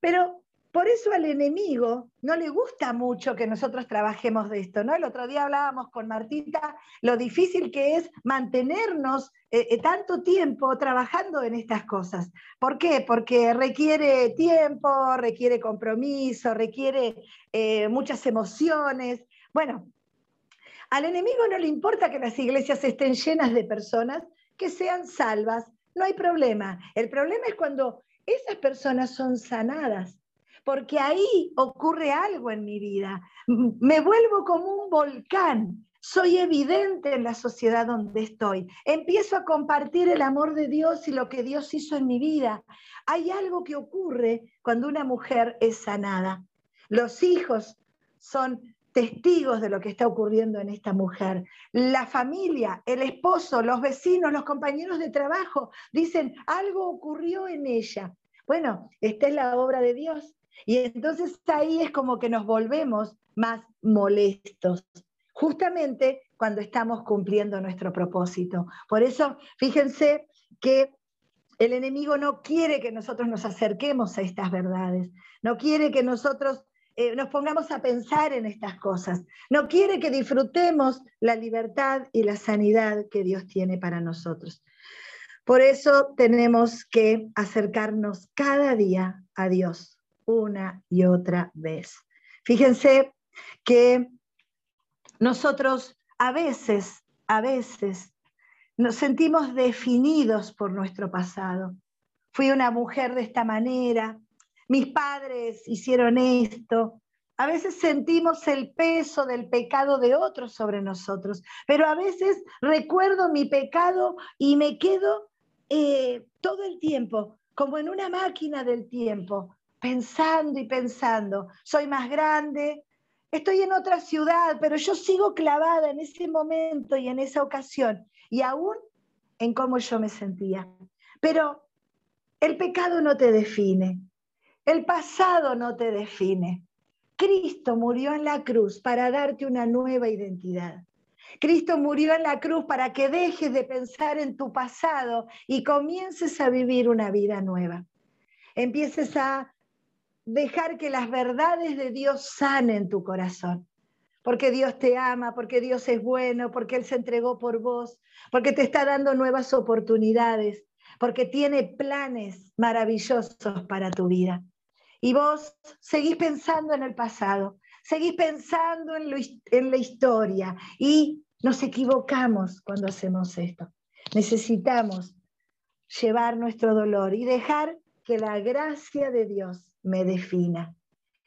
Pero por eso al enemigo no le gusta mucho que nosotros trabajemos de esto, ¿no? El otro día hablábamos con Martita lo difícil que es mantenernos eh, eh, tanto tiempo trabajando en estas cosas. ¿Por qué? Porque requiere tiempo, requiere compromiso, requiere eh, muchas emociones. Bueno, al enemigo no le importa que las iglesias estén llenas de personas que sean salvas, no hay problema. El problema es cuando esas personas son sanadas porque ahí ocurre algo en mi vida. Me vuelvo como un volcán. Soy evidente en la sociedad donde estoy. Empiezo a compartir el amor de Dios y lo que Dios hizo en mi vida. Hay algo que ocurre cuando una mujer es sanada. Los hijos son testigos de lo que está ocurriendo en esta mujer. La familia, el esposo, los vecinos, los compañeros de trabajo dicen, algo ocurrió en ella. Bueno, esta es la obra de Dios. Y entonces ahí es como que nos volvemos más molestos, justamente cuando estamos cumpliendo nuestro propósito. Por eso, fíjense que el enemigo no quiere que nosotros nos acerquemos a estas verdades, no quiere que nosotros eh, nos pongamos a pensar en estas cosas, no quiere que disfrutemos la libertad y la sanidad que Dios tiene para nosotros. Por eso tenemos que acercarnos cada día a Dios, una y otra vez. Fíjense que nosotros a veces, a veces, nos sentimos definidos por nuestro pasado. Fui una mujer de esta manera, mis padres hicieron esto. A veces sentimos el peso del pecado de otros sobre nosotros, pero a veces recuerdo mi pecado y me quedo eh, todo el tiempo como en una máquina del tiempo, pensando y pensando, soy más grande, estoy en otra ciudad, pero yo sigo clavada en ese momento y en esa ocasión, y aún en cómo yo me sentía. Pero el pecado no te define, el pasado no te define. Cristo murió en la cruz para darte una nueva identidad. Cristo murió en la cruz para que dejes de pensar en tu pasado y comiences a vivir una vida nueva. Empieces a dejar que las verdades de Dios sanen tu corazón. Porque Dios te ama, porque Dios es bueno, porque Él se entregó por vos, porque te está dando nuevas oportunidades, porque tiene planes maravillosos para tu vida. Y vos seguís pensando en el pasado, seguís pensando en, la historia y nos equivocamos cuando hacemos esto. Necesitamos llevar nuestro dolor y dejar que la gracia de Dios me defina.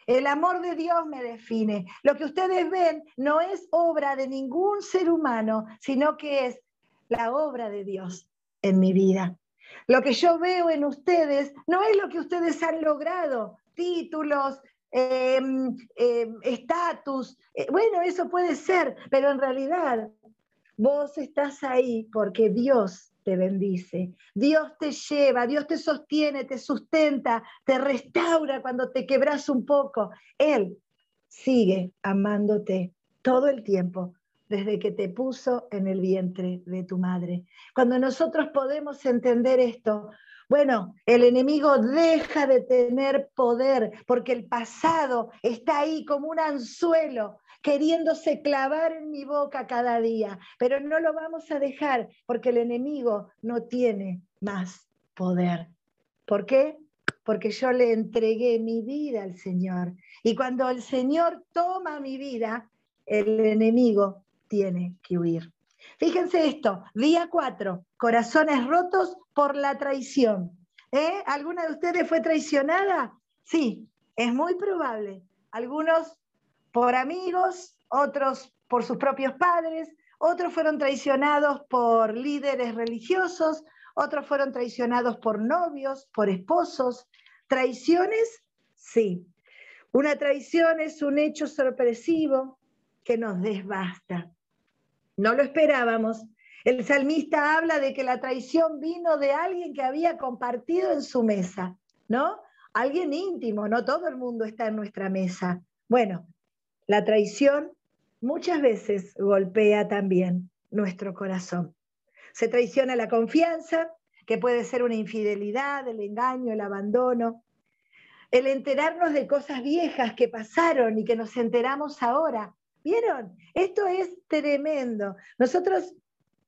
El amor de Dios me define. Lo que ustedes ven no es obra de ningún ser humano, sino que es la obra de Dios en mi vida. Lo que yo veo en ustedes no es lo que ustedes han logrado, títulos, em, em, estatus. Eh, bueno, eso puede ser, pero en realidad vos estás ahí porque Dios te bendice. Dios te lleva, Dios te sostiene, te sustenta, te restaura cuando te quebras un poco. Él sigue amándote todo el tiempo desde que te puso en el vientre de tu madre. Cuando nosotros podemos entender esto, Bueno, el enemigo deja de tener poder porque el pasado está ahí como un anzuelo queriéndose clavar en mi boca cada día, pero no lo vamos a dejar porque el enemigo no tiene más poder. ¿Por qué? Porque yo le entregué mi vida al Señor. Y cuando el Señor toma mi vida, el enemigo tiene que huir. Fíjense esto, día 4, corazones rotos por la traición. ¿Eh? ¿Alguna de ustedes fue traicionada? Sí, es muy probable. Algunos por amigos, otros por sus propios padres, otros fueron traicionados por líderes religiosos, otros fueron traicionados por novios, por esposos. ¿Traiciones? Sí. Una traición es un hecho sorpresivo que nos desbasta. No lo esperábamos. El salmista habla de que la traición vino de alguien que había compartido en su mesa, ¿no? Alguien íntimo, no todo el mundo está en nuestra mesa. Bueno, la traición muchas veces golpea también nuestro corazón. Se traiciona la confianza, que puede ser una infidelidad, el engaño, el abandono, el enterarnos de cosas viejas que pasaron y que nos enteramos ahora. ¿Vieron? Esto es tremendo. Nosotros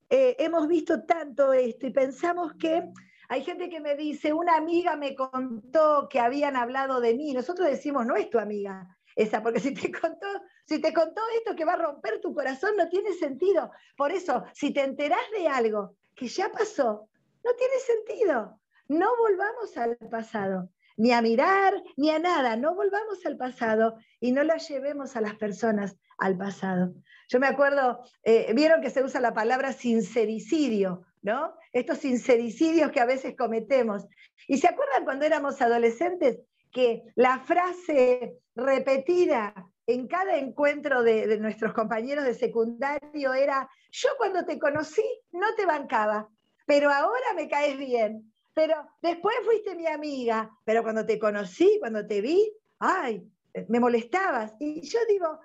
eh, hemos visto tanto esto y pensamos que hay gente que me dice, una amiga me contó que habían hablado de mí. Nosotros decimos, no es tu amiga, esa, porque si te contó, si te contó esto que va a romper tu corazón, no tiene sentido. Por eso, si te enterás de algo que ya pasó, no tiene sentido. No volvamos al pasado, ni a mirar, ni a nada. No volvamos al pasado y no la llevemos a las personas al pasado. Yo me acuerdo, eh, vieron que se usa la palabra sincericidio, ¿no? Estos sincericidios que a veces cometemos. ¿Y se acuerdan cuando éramos adolescentes? que la frase repetida en cada encuentro de, nuestros compañeros de secundario era, yo cuando te conocí no te bancaba, pero ahora me caes bien, pero después fuiste mi amiga, pero cuando te conocí, cuando te vi, ay, me molestabas. Y yo digo,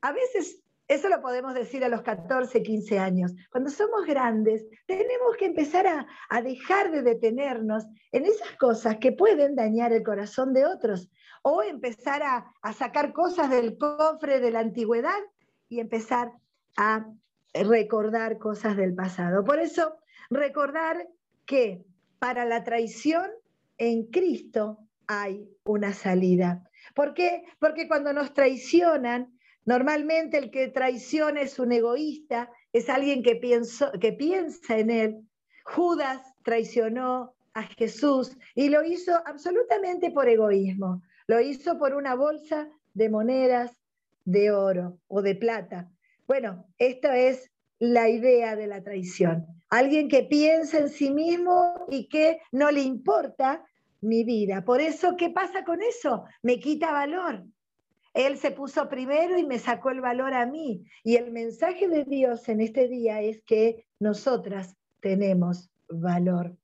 a veces eso lo podemos decir a los 14, 15 años. Cuando somos grandes, tenemos que empezar a, dejar de detenernos en esas cosas que pueden dañar el corazón de otros o empezar a, sacar cosas del cofre de la antigüedad y empezar a recordar cosas del pasado. Por eso, recordar que para la traición en Cristo hay una salida. ¿Por qué? Porque cuando nos traicionan, Normalmente el que traiciona es un egoísta, es alguien que, que piensa en él. Judas traicionó a Jesús y lo hizo absolutamente por egoísmo. Lo hizo por una bolsa de monedas de oro o de plata. Bueno, esta es la idea de la traición. Alguien que piensa en sí mismo y que no le importa mi vida. Por eso, ¿qué pasa con eso? Me quita valor. Él se puso primero y me sacó el valor a mí. Y el mensaje de Dios en este día es que nosotras tenemos valor.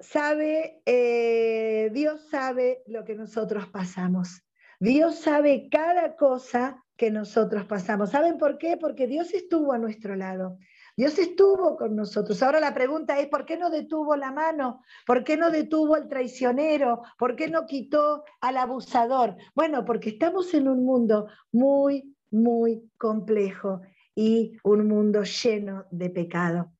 Sabe, eh, Dios sabe lo que nosotros pasamos. Dios sabe cada cosa que nosotros pasamos. ¿Saben por qué? Porque Dios estuvo a nuestro lado. Dios estuvo con nosotros. Ahora la pregunta es, ¿por qué no detuvo la mano? ¿Por qué no detuvo al traicionero? ¿Por qué no quitó al abusador? Bueno, porque estamos en un mundo muy, muy complejo y un mundo lleno de pecado.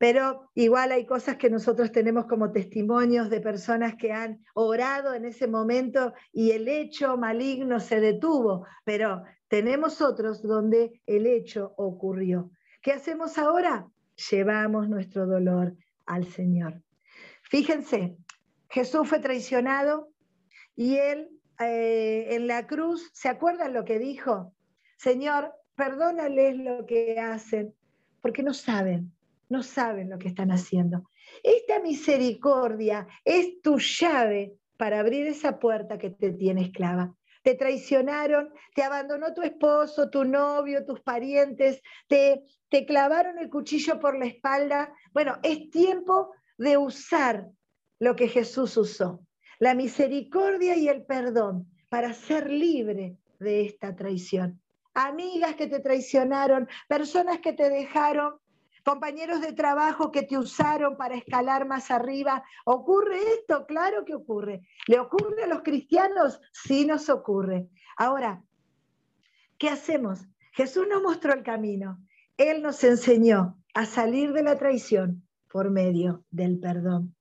Pero igual hay cosas que nosotros tenemos como testimonios de personas que han orado en ese momento y el hecho maligno se detuvo, pero tenemos otros donde el hecho ocurrió. ¿Qué hacemos ahora? Llevamos nuestro dolor al Señor. Fíjense, Jesús fue traicionado y él eh, en la cruz, ¿se acuerdan lo que dijo? Señor, perdónales lo que hacen, porque no saben, no saben lo que están haciendo. Esta misericordia es tu llave para abrir esa puerta que te tiene esclava te traicionaron, te abandonó tu esposo, tu novio, tus parientes, te, te clavaron el cuchillo por la espalda. Bueno, es tiempo de usar lo que Jesús usó, la misericordia y el perdón para ser libre de esta traición. Amigas que te traicionaron, personas que te dejaron, compañeros de trabajo que te usaron para escalar más arriba. ¿Ocurre esto? Claro que ocurre. ¿Le ocurre a los cristianos? Sí nos ocurre. Ahora, ¿qué hacemos? Jesús nos mostró el camino. Él nos enseñó a salir de la traición por medio del perdón.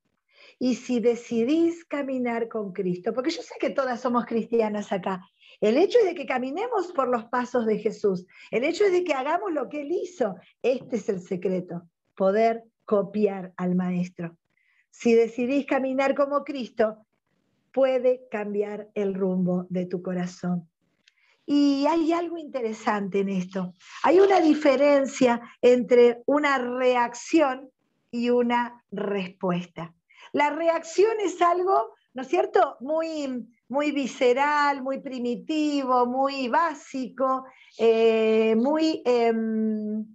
Y si decidís caminar con Cristo, porque yo sé que todas somos cristianas acá, el hecho de que caminemos por los pasos de Jesús, el hecho de que hagamos lo que Él hizo, este es el secreto, poder copiar al Maestro. Si decidís caminar como Cristo, puede cambiar el rumbo de tu corazón. Y hay algo interesante en esto. Hay una diferencia entre una reacción y una respuesta. La reacción es algo, ¿no es cierto?, muy, muy visceral, muy primitivo, muy básico, eh, muy em,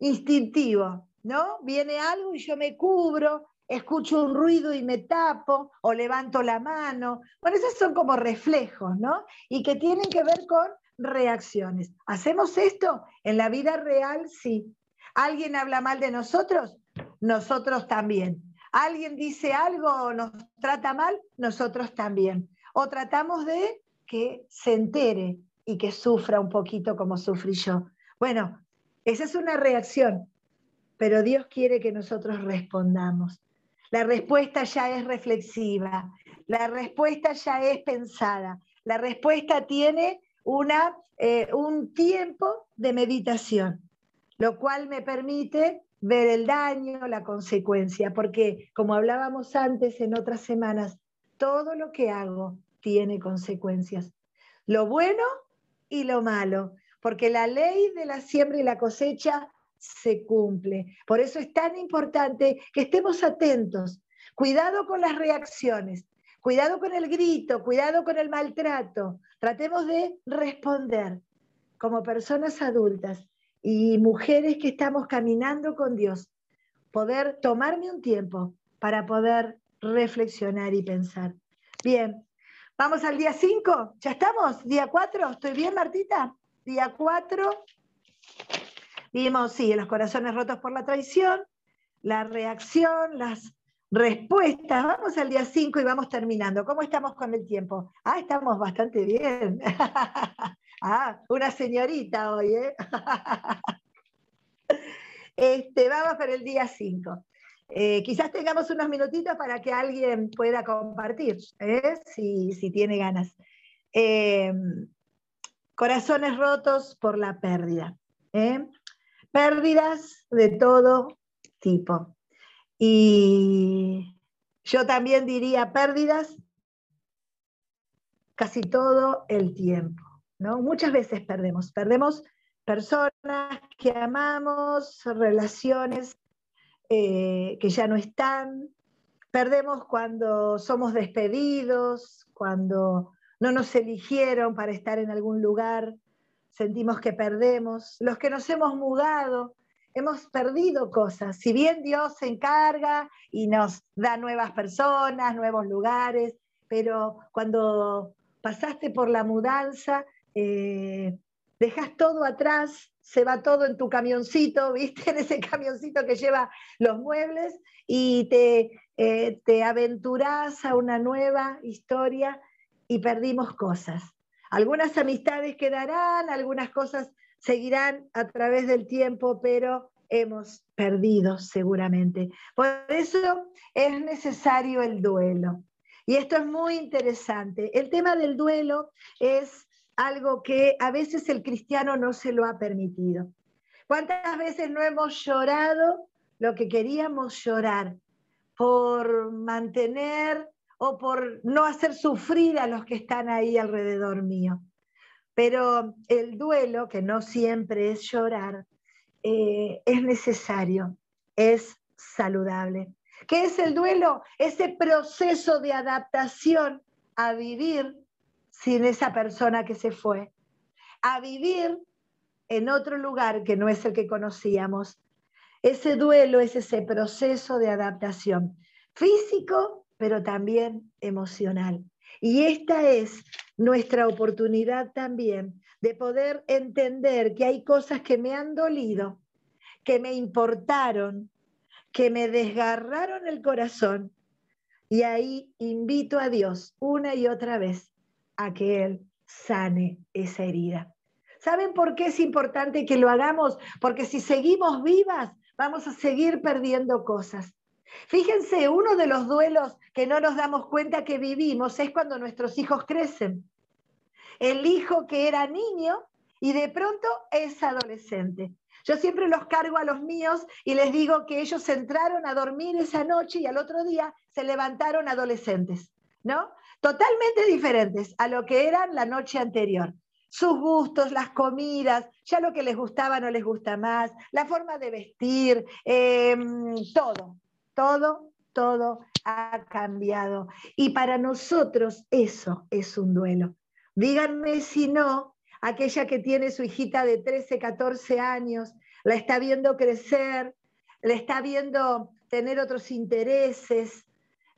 instintivo, ¿no? Viene algo y yo me cubro, escucho un ruido y me tapo o levanto la mano. Bueno, esos son como reflejos, ¿no? Y que tienen que ver con reacciones. ¿Hacemos esto? En la vida real, sí. ¿Alguien habla mal de nosotros? Nosotros también. ¿Alguien dice algo o nos trata mal? Nosotros también o tratamos de que se entere y que sufra un poquito como sufrí yo. Bueno, esa es una reacción, pero Dios quiere que nosotros respondamos. La respuesta ya es reflexiva, la respuesta ya es pensada, la respuesta tiene una, eh, un tiempo de meditación, lo cual me permite ver el daño, la consecuencia, porque como hablábamos antes en otras semanas, todo lo que hago tiene consecuencias. Lo bueno y lo malo, porque la ley de la siembra y la cosecha se cumple. Por eso es tan importante que estemos atentos. Cuidado con las reacciones, cuidado con el grito, cuidado con el maltrato. Tratemos de responder como personas adultas y mujeres que estamos caminando con Dios, poder tomarme un tiempo para poder reflexionar y pensar. Bien, Vamos al día 5, ¿ya estamos? Día 4, ¿estoy bien, Martita? Día 4. Vimos, sí, los corazones rotos por la traición, la reacción, las respuestas. Vamos al día 5 y vamos terminando. ¿Cómo estamos con el tiempo? Ah, estamos bastante bien. ah, una señorita hoy, ¿eh? este, vamos para el día 5. Eh, quizás tengamos unos minutitos para que alguien pueda compartir, ¿eh? si, tiene ganas. Eh, corazones rotos por la pérdida. Pérdidas de todo tipo. Y yo también diría pérdidas casi todo el tiempo. ¿no? Muchas veces perdemos. Perdemos personas que amamos, relaciones eh, que ya no están, perdemos cuando somos despedidos, cuando no nos eligieron para estar en algún lugar, sentimos que perdemos, los que nos hemos mudado, hemos perdido cosas. Si bien Dios se encarga y nos da nuevas personas, nuevos lugares, pero cuando pasaste por la mudanza, eh, dejas todo atrás, se va todo en tu camioncito, ¿viste? En ese camioncito que lleva los muebles y te, eh, te aventurás a una nueva historia y perdimos cosas. Algunas amistades quedarán, algunas cosas seguirán a través del tiempo, pero hemos perdido seguramente. Por eso es necesario el duelo. Y esto es muy interesante. El tema del duelo es algo que a veces el cristiano no se lo ha permitido. ¿Cuántas veces no hemos llorado lo que queríamos llorar por mantener o por no hacer sufrir a los que están ahí alrededor mío? Pero el duelo, que no siempre es llorar, eh, es necesario, es saludable. ¿Qué es el duelo? Ese proceso de adaptación a vivir sin esa persona que se fue, a vivir en otro lugar que no es el que conocíamos. Ese duelo es ese proceso de adaptación físico, pero también emocional. Y esta es nuestra oportunidad también de poder entender que hay cosas que me han dolido, que me importaron, que me desgarraron el corazón. Y ahí invito a Dios una y otra vez a que Él sane esa herida. ¿Saben por qué es importante que lo hagamos? Porque si seguimos vivas, vamos a seguir perdiendo cosas. Fíjense, uno de los duelos que no nos damos cuenta que vivimos es cuando nuestros hijos crecen. El hijo que era niño y de pronto es adolescente. Yo siempre los cargo a los míos y les digo que ellos entraron a dormir esa noche y al otro día se levantaron adolescentes, ¿no? Totalmente diferentes a lo que eran la noche anterior sus gustos, las comidas, ya lo que les gustaba no les gusta más, la forma de vestir, em, todo, todo, todo ha cambiado. Y para nosotros eso es un duelo. Díganme si no, aquella que tiene su hijita de 13, 14 años, la está viendo crecer, la está viendo tener otros intereses,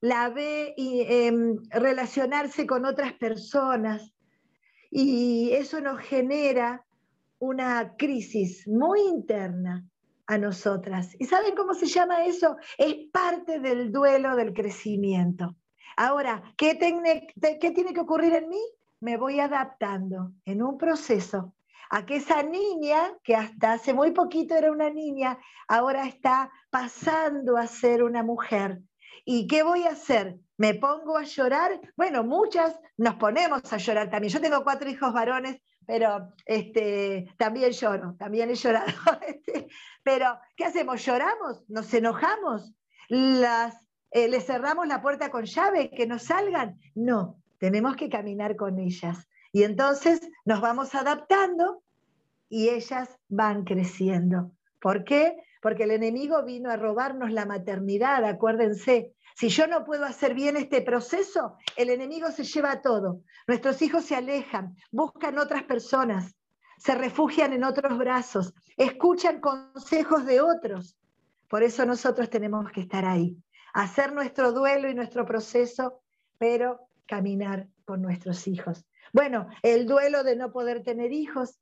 la ve em, relacionarse con otras personas y eso nos genera una crisis muy interna a nosotras. ¿Y saben cómo se llama eso? Es parte del duelo del crecimiento. Ahora, ¿qué, ¿qué tiene que ocurrir en mí? Me voy adaptando en un proceso a que esa niña, que hasta hace muy poquito era una niña, ahora está pasando a ser una mujer. ¿Y qué voy a hacer? ¿Me pongo a llorar? Bueno, muchas nos ponemos a llorar también. Yo tengo cuatro hijos varones pero este, también lloro, también he llorado. Este, pero, ¿qué hacemos? ¿Lloramos? ¿Nos enojamos? Las, eh, ¿Les cerramos la puerta con llave? ¿Que no salgan? No, tenemos que caminar con ellas. Y entonces nos vamos adaptando y ellas van creciendo. ¿Por qué? Porque el enemigo vino a robarnos la maternidad, acuérdense, si yo no puedo hacer bien este proceso, el enemigo se lleva todo. Nuestros hijos se alejan, buscan otras personas, se refugian en otros brazos, escuchan consejos de otros. Por eso nosotros tenemos que estar ahí, hacer nuestro duelo y nuestro proceso, pero caminar con nuestros hijos. Bueno, el duelo de no poder tener hijos,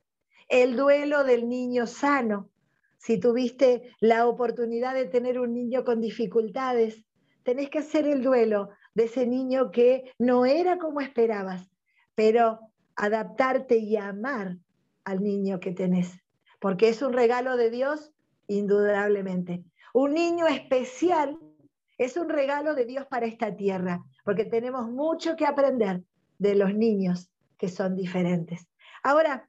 el duelo del niño sano. Si tuviste la oportunidad de tener un niño con dificultades, tenés que hacer el duelo de ese niño que no era como esperabas, pero adaptarte y amar al niño que tenés, porque es un regalo de Dios, indudablemente. Un niño especial es un regalo de Dios para esta tierra, porque tenemos mucho que aprender de los niños que son diferentes. Ahora,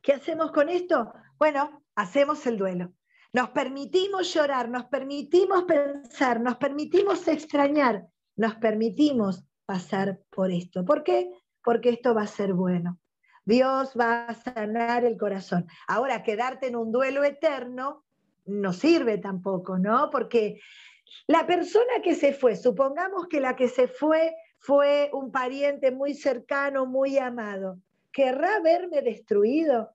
¿qué hacemos con esto? Bueno, hacemos el duelo. Nos permitimos llorar, nos permitimos pensar, nos permitimos extrañar, nos permitimos pasar por esto. ¿Por qué? Porque esto va a ser bueno. Dios va a sanar el corazón. Ahora, quedarte en un duelo eterno no sirve tampoco, ¿no? Porque la persona que se fue, supongamos que la que se fue fue un pariente muy cercano, muy amado, ¿querrá verme destruido?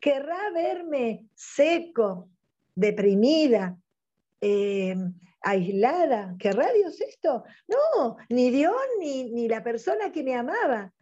¿Querrá verme seco, deprimida, eh, aislada. ¿Qué radio es esto? No, ni Dios ni, ni la persona que me amaba.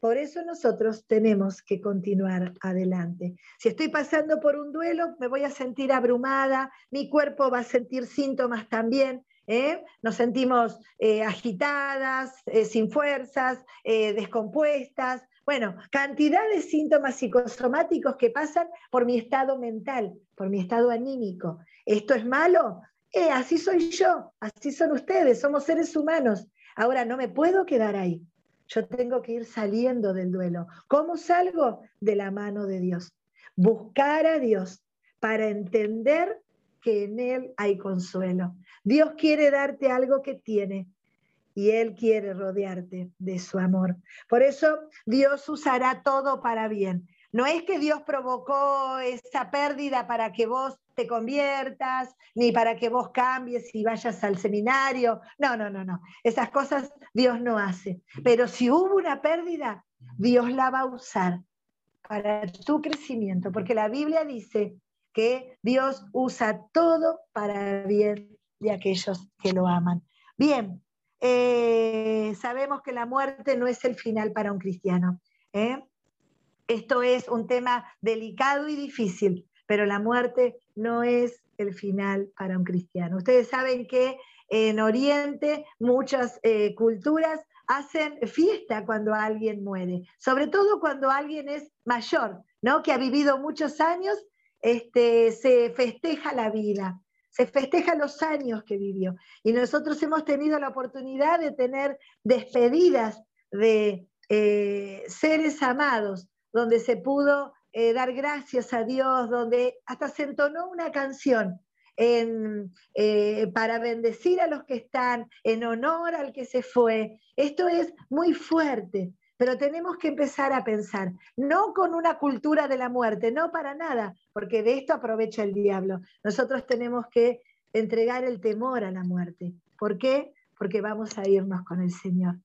Por eso nosotros tenemos que continuar adelante. Si estoy pasando por un duelo, me voy a sentir abrumada, mi cuerpo va a sentir síntomas también. ¿eh? Nos sentimos eh, agitadas, sin fuerzas, descompuestas, bueno, cantidad de síntomas psicosomáticos que pasan por mi estado mental, por mi estado anímico. ¿Esto es malo? Eh, así soy yo, así son ustedes, somos seres humanos. Ahora no me puedo quedar ahí. Yo tengo que ir saliendo del duelo. ¿Cómo salgo? De la mano de Dios. Buscar a Dios para entender que en Él hay consuelo. Dios quiere darte algo que tiene, y Él quiere rodearte de su amor. Por eso Dios usará todo para bien. No es que Dios provocó esa pérdida para que vos te conviertas, ni para que vos cambies y vayas al seminario. No, no, no, no. Esas cosas Dios no hace. Pero si hubo una pérdida, Dios la va a usar para tu crecimiento, porque la Biblia dice que Dios usa todo para bien de aquellos que lo aman. Bien, eh, sabemos que la muerte no es el final para un cristiano. ¿eh? Esto es un tema delicado y difícil, pero la muerte no es el final para un cristiano. Ustedes saben que en Oriente muchas eh, culturas hacen fiesta cuando alguien muere, sobre todo cuando alguien es mayor, ¿no? que ha vivido muchos años, este, se festeja la vida, se festeja los años que vivió. Y nosotros hemos tenido la oportunidad de tener despedidas de eh, seres amados, donde se pudo eh, dar gracias a Dios, donde hasta se entonó una canción eh, para bendecir a los que están, en honor al que se fue. Esto es muy fuerte, pero tenemos que empezar a pensar, no con una cultura de la muerte, no para nada, porque de esto aprovecha el diablo. Nosotros tenemos que entregar el temor a la muerte. ¿Por qué? Porque vamos a irnos con el Señor.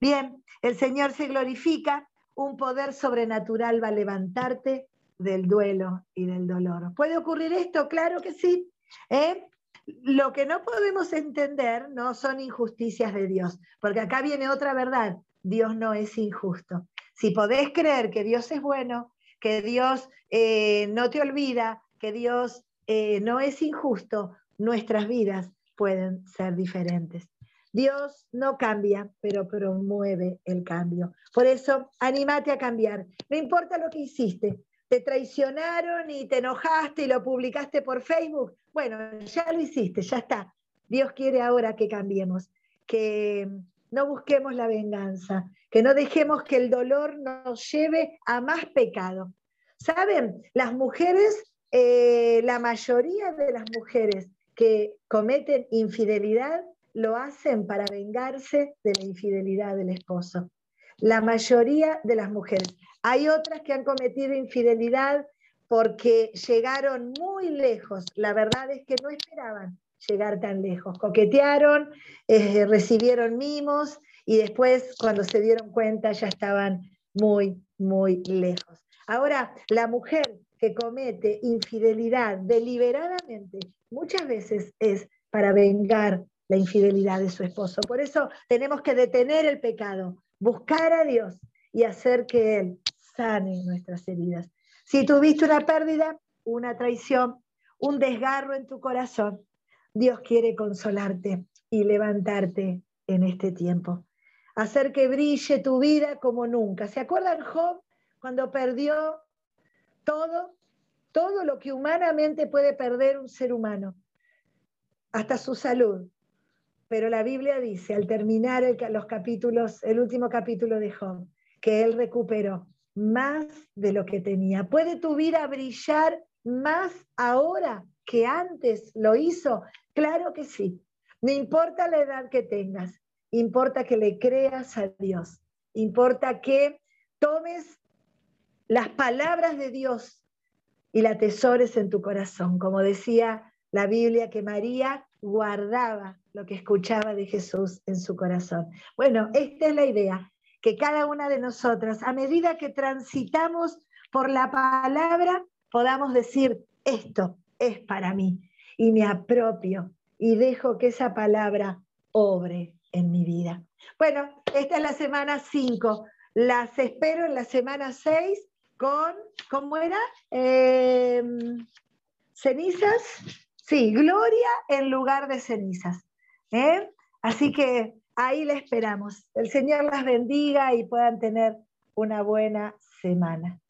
Bien, el Señor se glorifica, un poder sobrenatural va a levantarte del duelo y del dolor. ¿Puede ocurrir esto? Claro que sí. ¿eh? Lo que no podemos entender no son injusticias de Dios, porque acá viene otra verdad. Dios no es injusto. Si podés creer que Dios es bueno, que Dios eh, no te olvida, que Dios eh, no es injusto, nuestras vidas pueden ser diferentes. Dios no cambia, pero promueve el cambio. Por eso, anímate a cambiar. No importa lo que hiciste. Te traicionaron y te enojaste y lo publicaste por Facebook. Bueno, ya lo hiciste, ya está. Dios quiere ahora que cambiemos, que no busquemos la venganza, que no dejemos que el dolor nos lleve a más pecado. ¿Saben? Las mujeres, eh, la mayoría de las mujeres que cometen infidelidad lo hacen para vengarse de la infidelidad del esposo. La mayoría de las mujeres. Hay otras que han cometido infidelidad porque llegaron muy lejos. La verdad es que no esperaban llegar tan lejos. Coquetearon, eh, recibieron mimos y después cuando se dieron cuenta ya estaban muy, muy lejos. Ahora, la mujer que comete infidelidad deliberadamente muchas veces es para vengar la infidelidad de su esposo. Por eso tenemos que detener el pecado, buscar a Dios y hacer que Él sane nuestras heridas. Si tuviste una pérdida, una traición, un desgarro en tu corazón, Dios quiere consolarte y levantarte en este tiempo. Hacer que brille tu vida como nunca. ¿Se acuerdan Job cuando perdió todo? Todo lo que humanamente puede perder un ser humano, hasta su salud, pero la Biblia dice, al terminar los capítulos, el último capítulo de Job, que él recuperó más de lo que tenía. ¿Puede tu vida brillar más ahora que antes lo hizo? Claro que sí. No importa la edad que tengas, importa que le creas a Dios, importa que tomes las palabras de Dios y la atesores en tu corazón. Como decía la Biblia, que María guardaba lo que escuchaba de Jesús en su corazón. Bueno, esta es la idea, que cada una de nosotras, a medida que transitamos por la palabra, podamos decir, esto es para mí, y me apropio y dejo que esa palabra obre en mi vida. Bueno, esta es la semana 5. Las espero en la semana 6 con, ¿cómo era? Em, cenizas. Sí, gloria en lugar de cenizas. ¿eh? Así que ahí le esperamos. El Señor las bendiga y puedan tener una buena semana.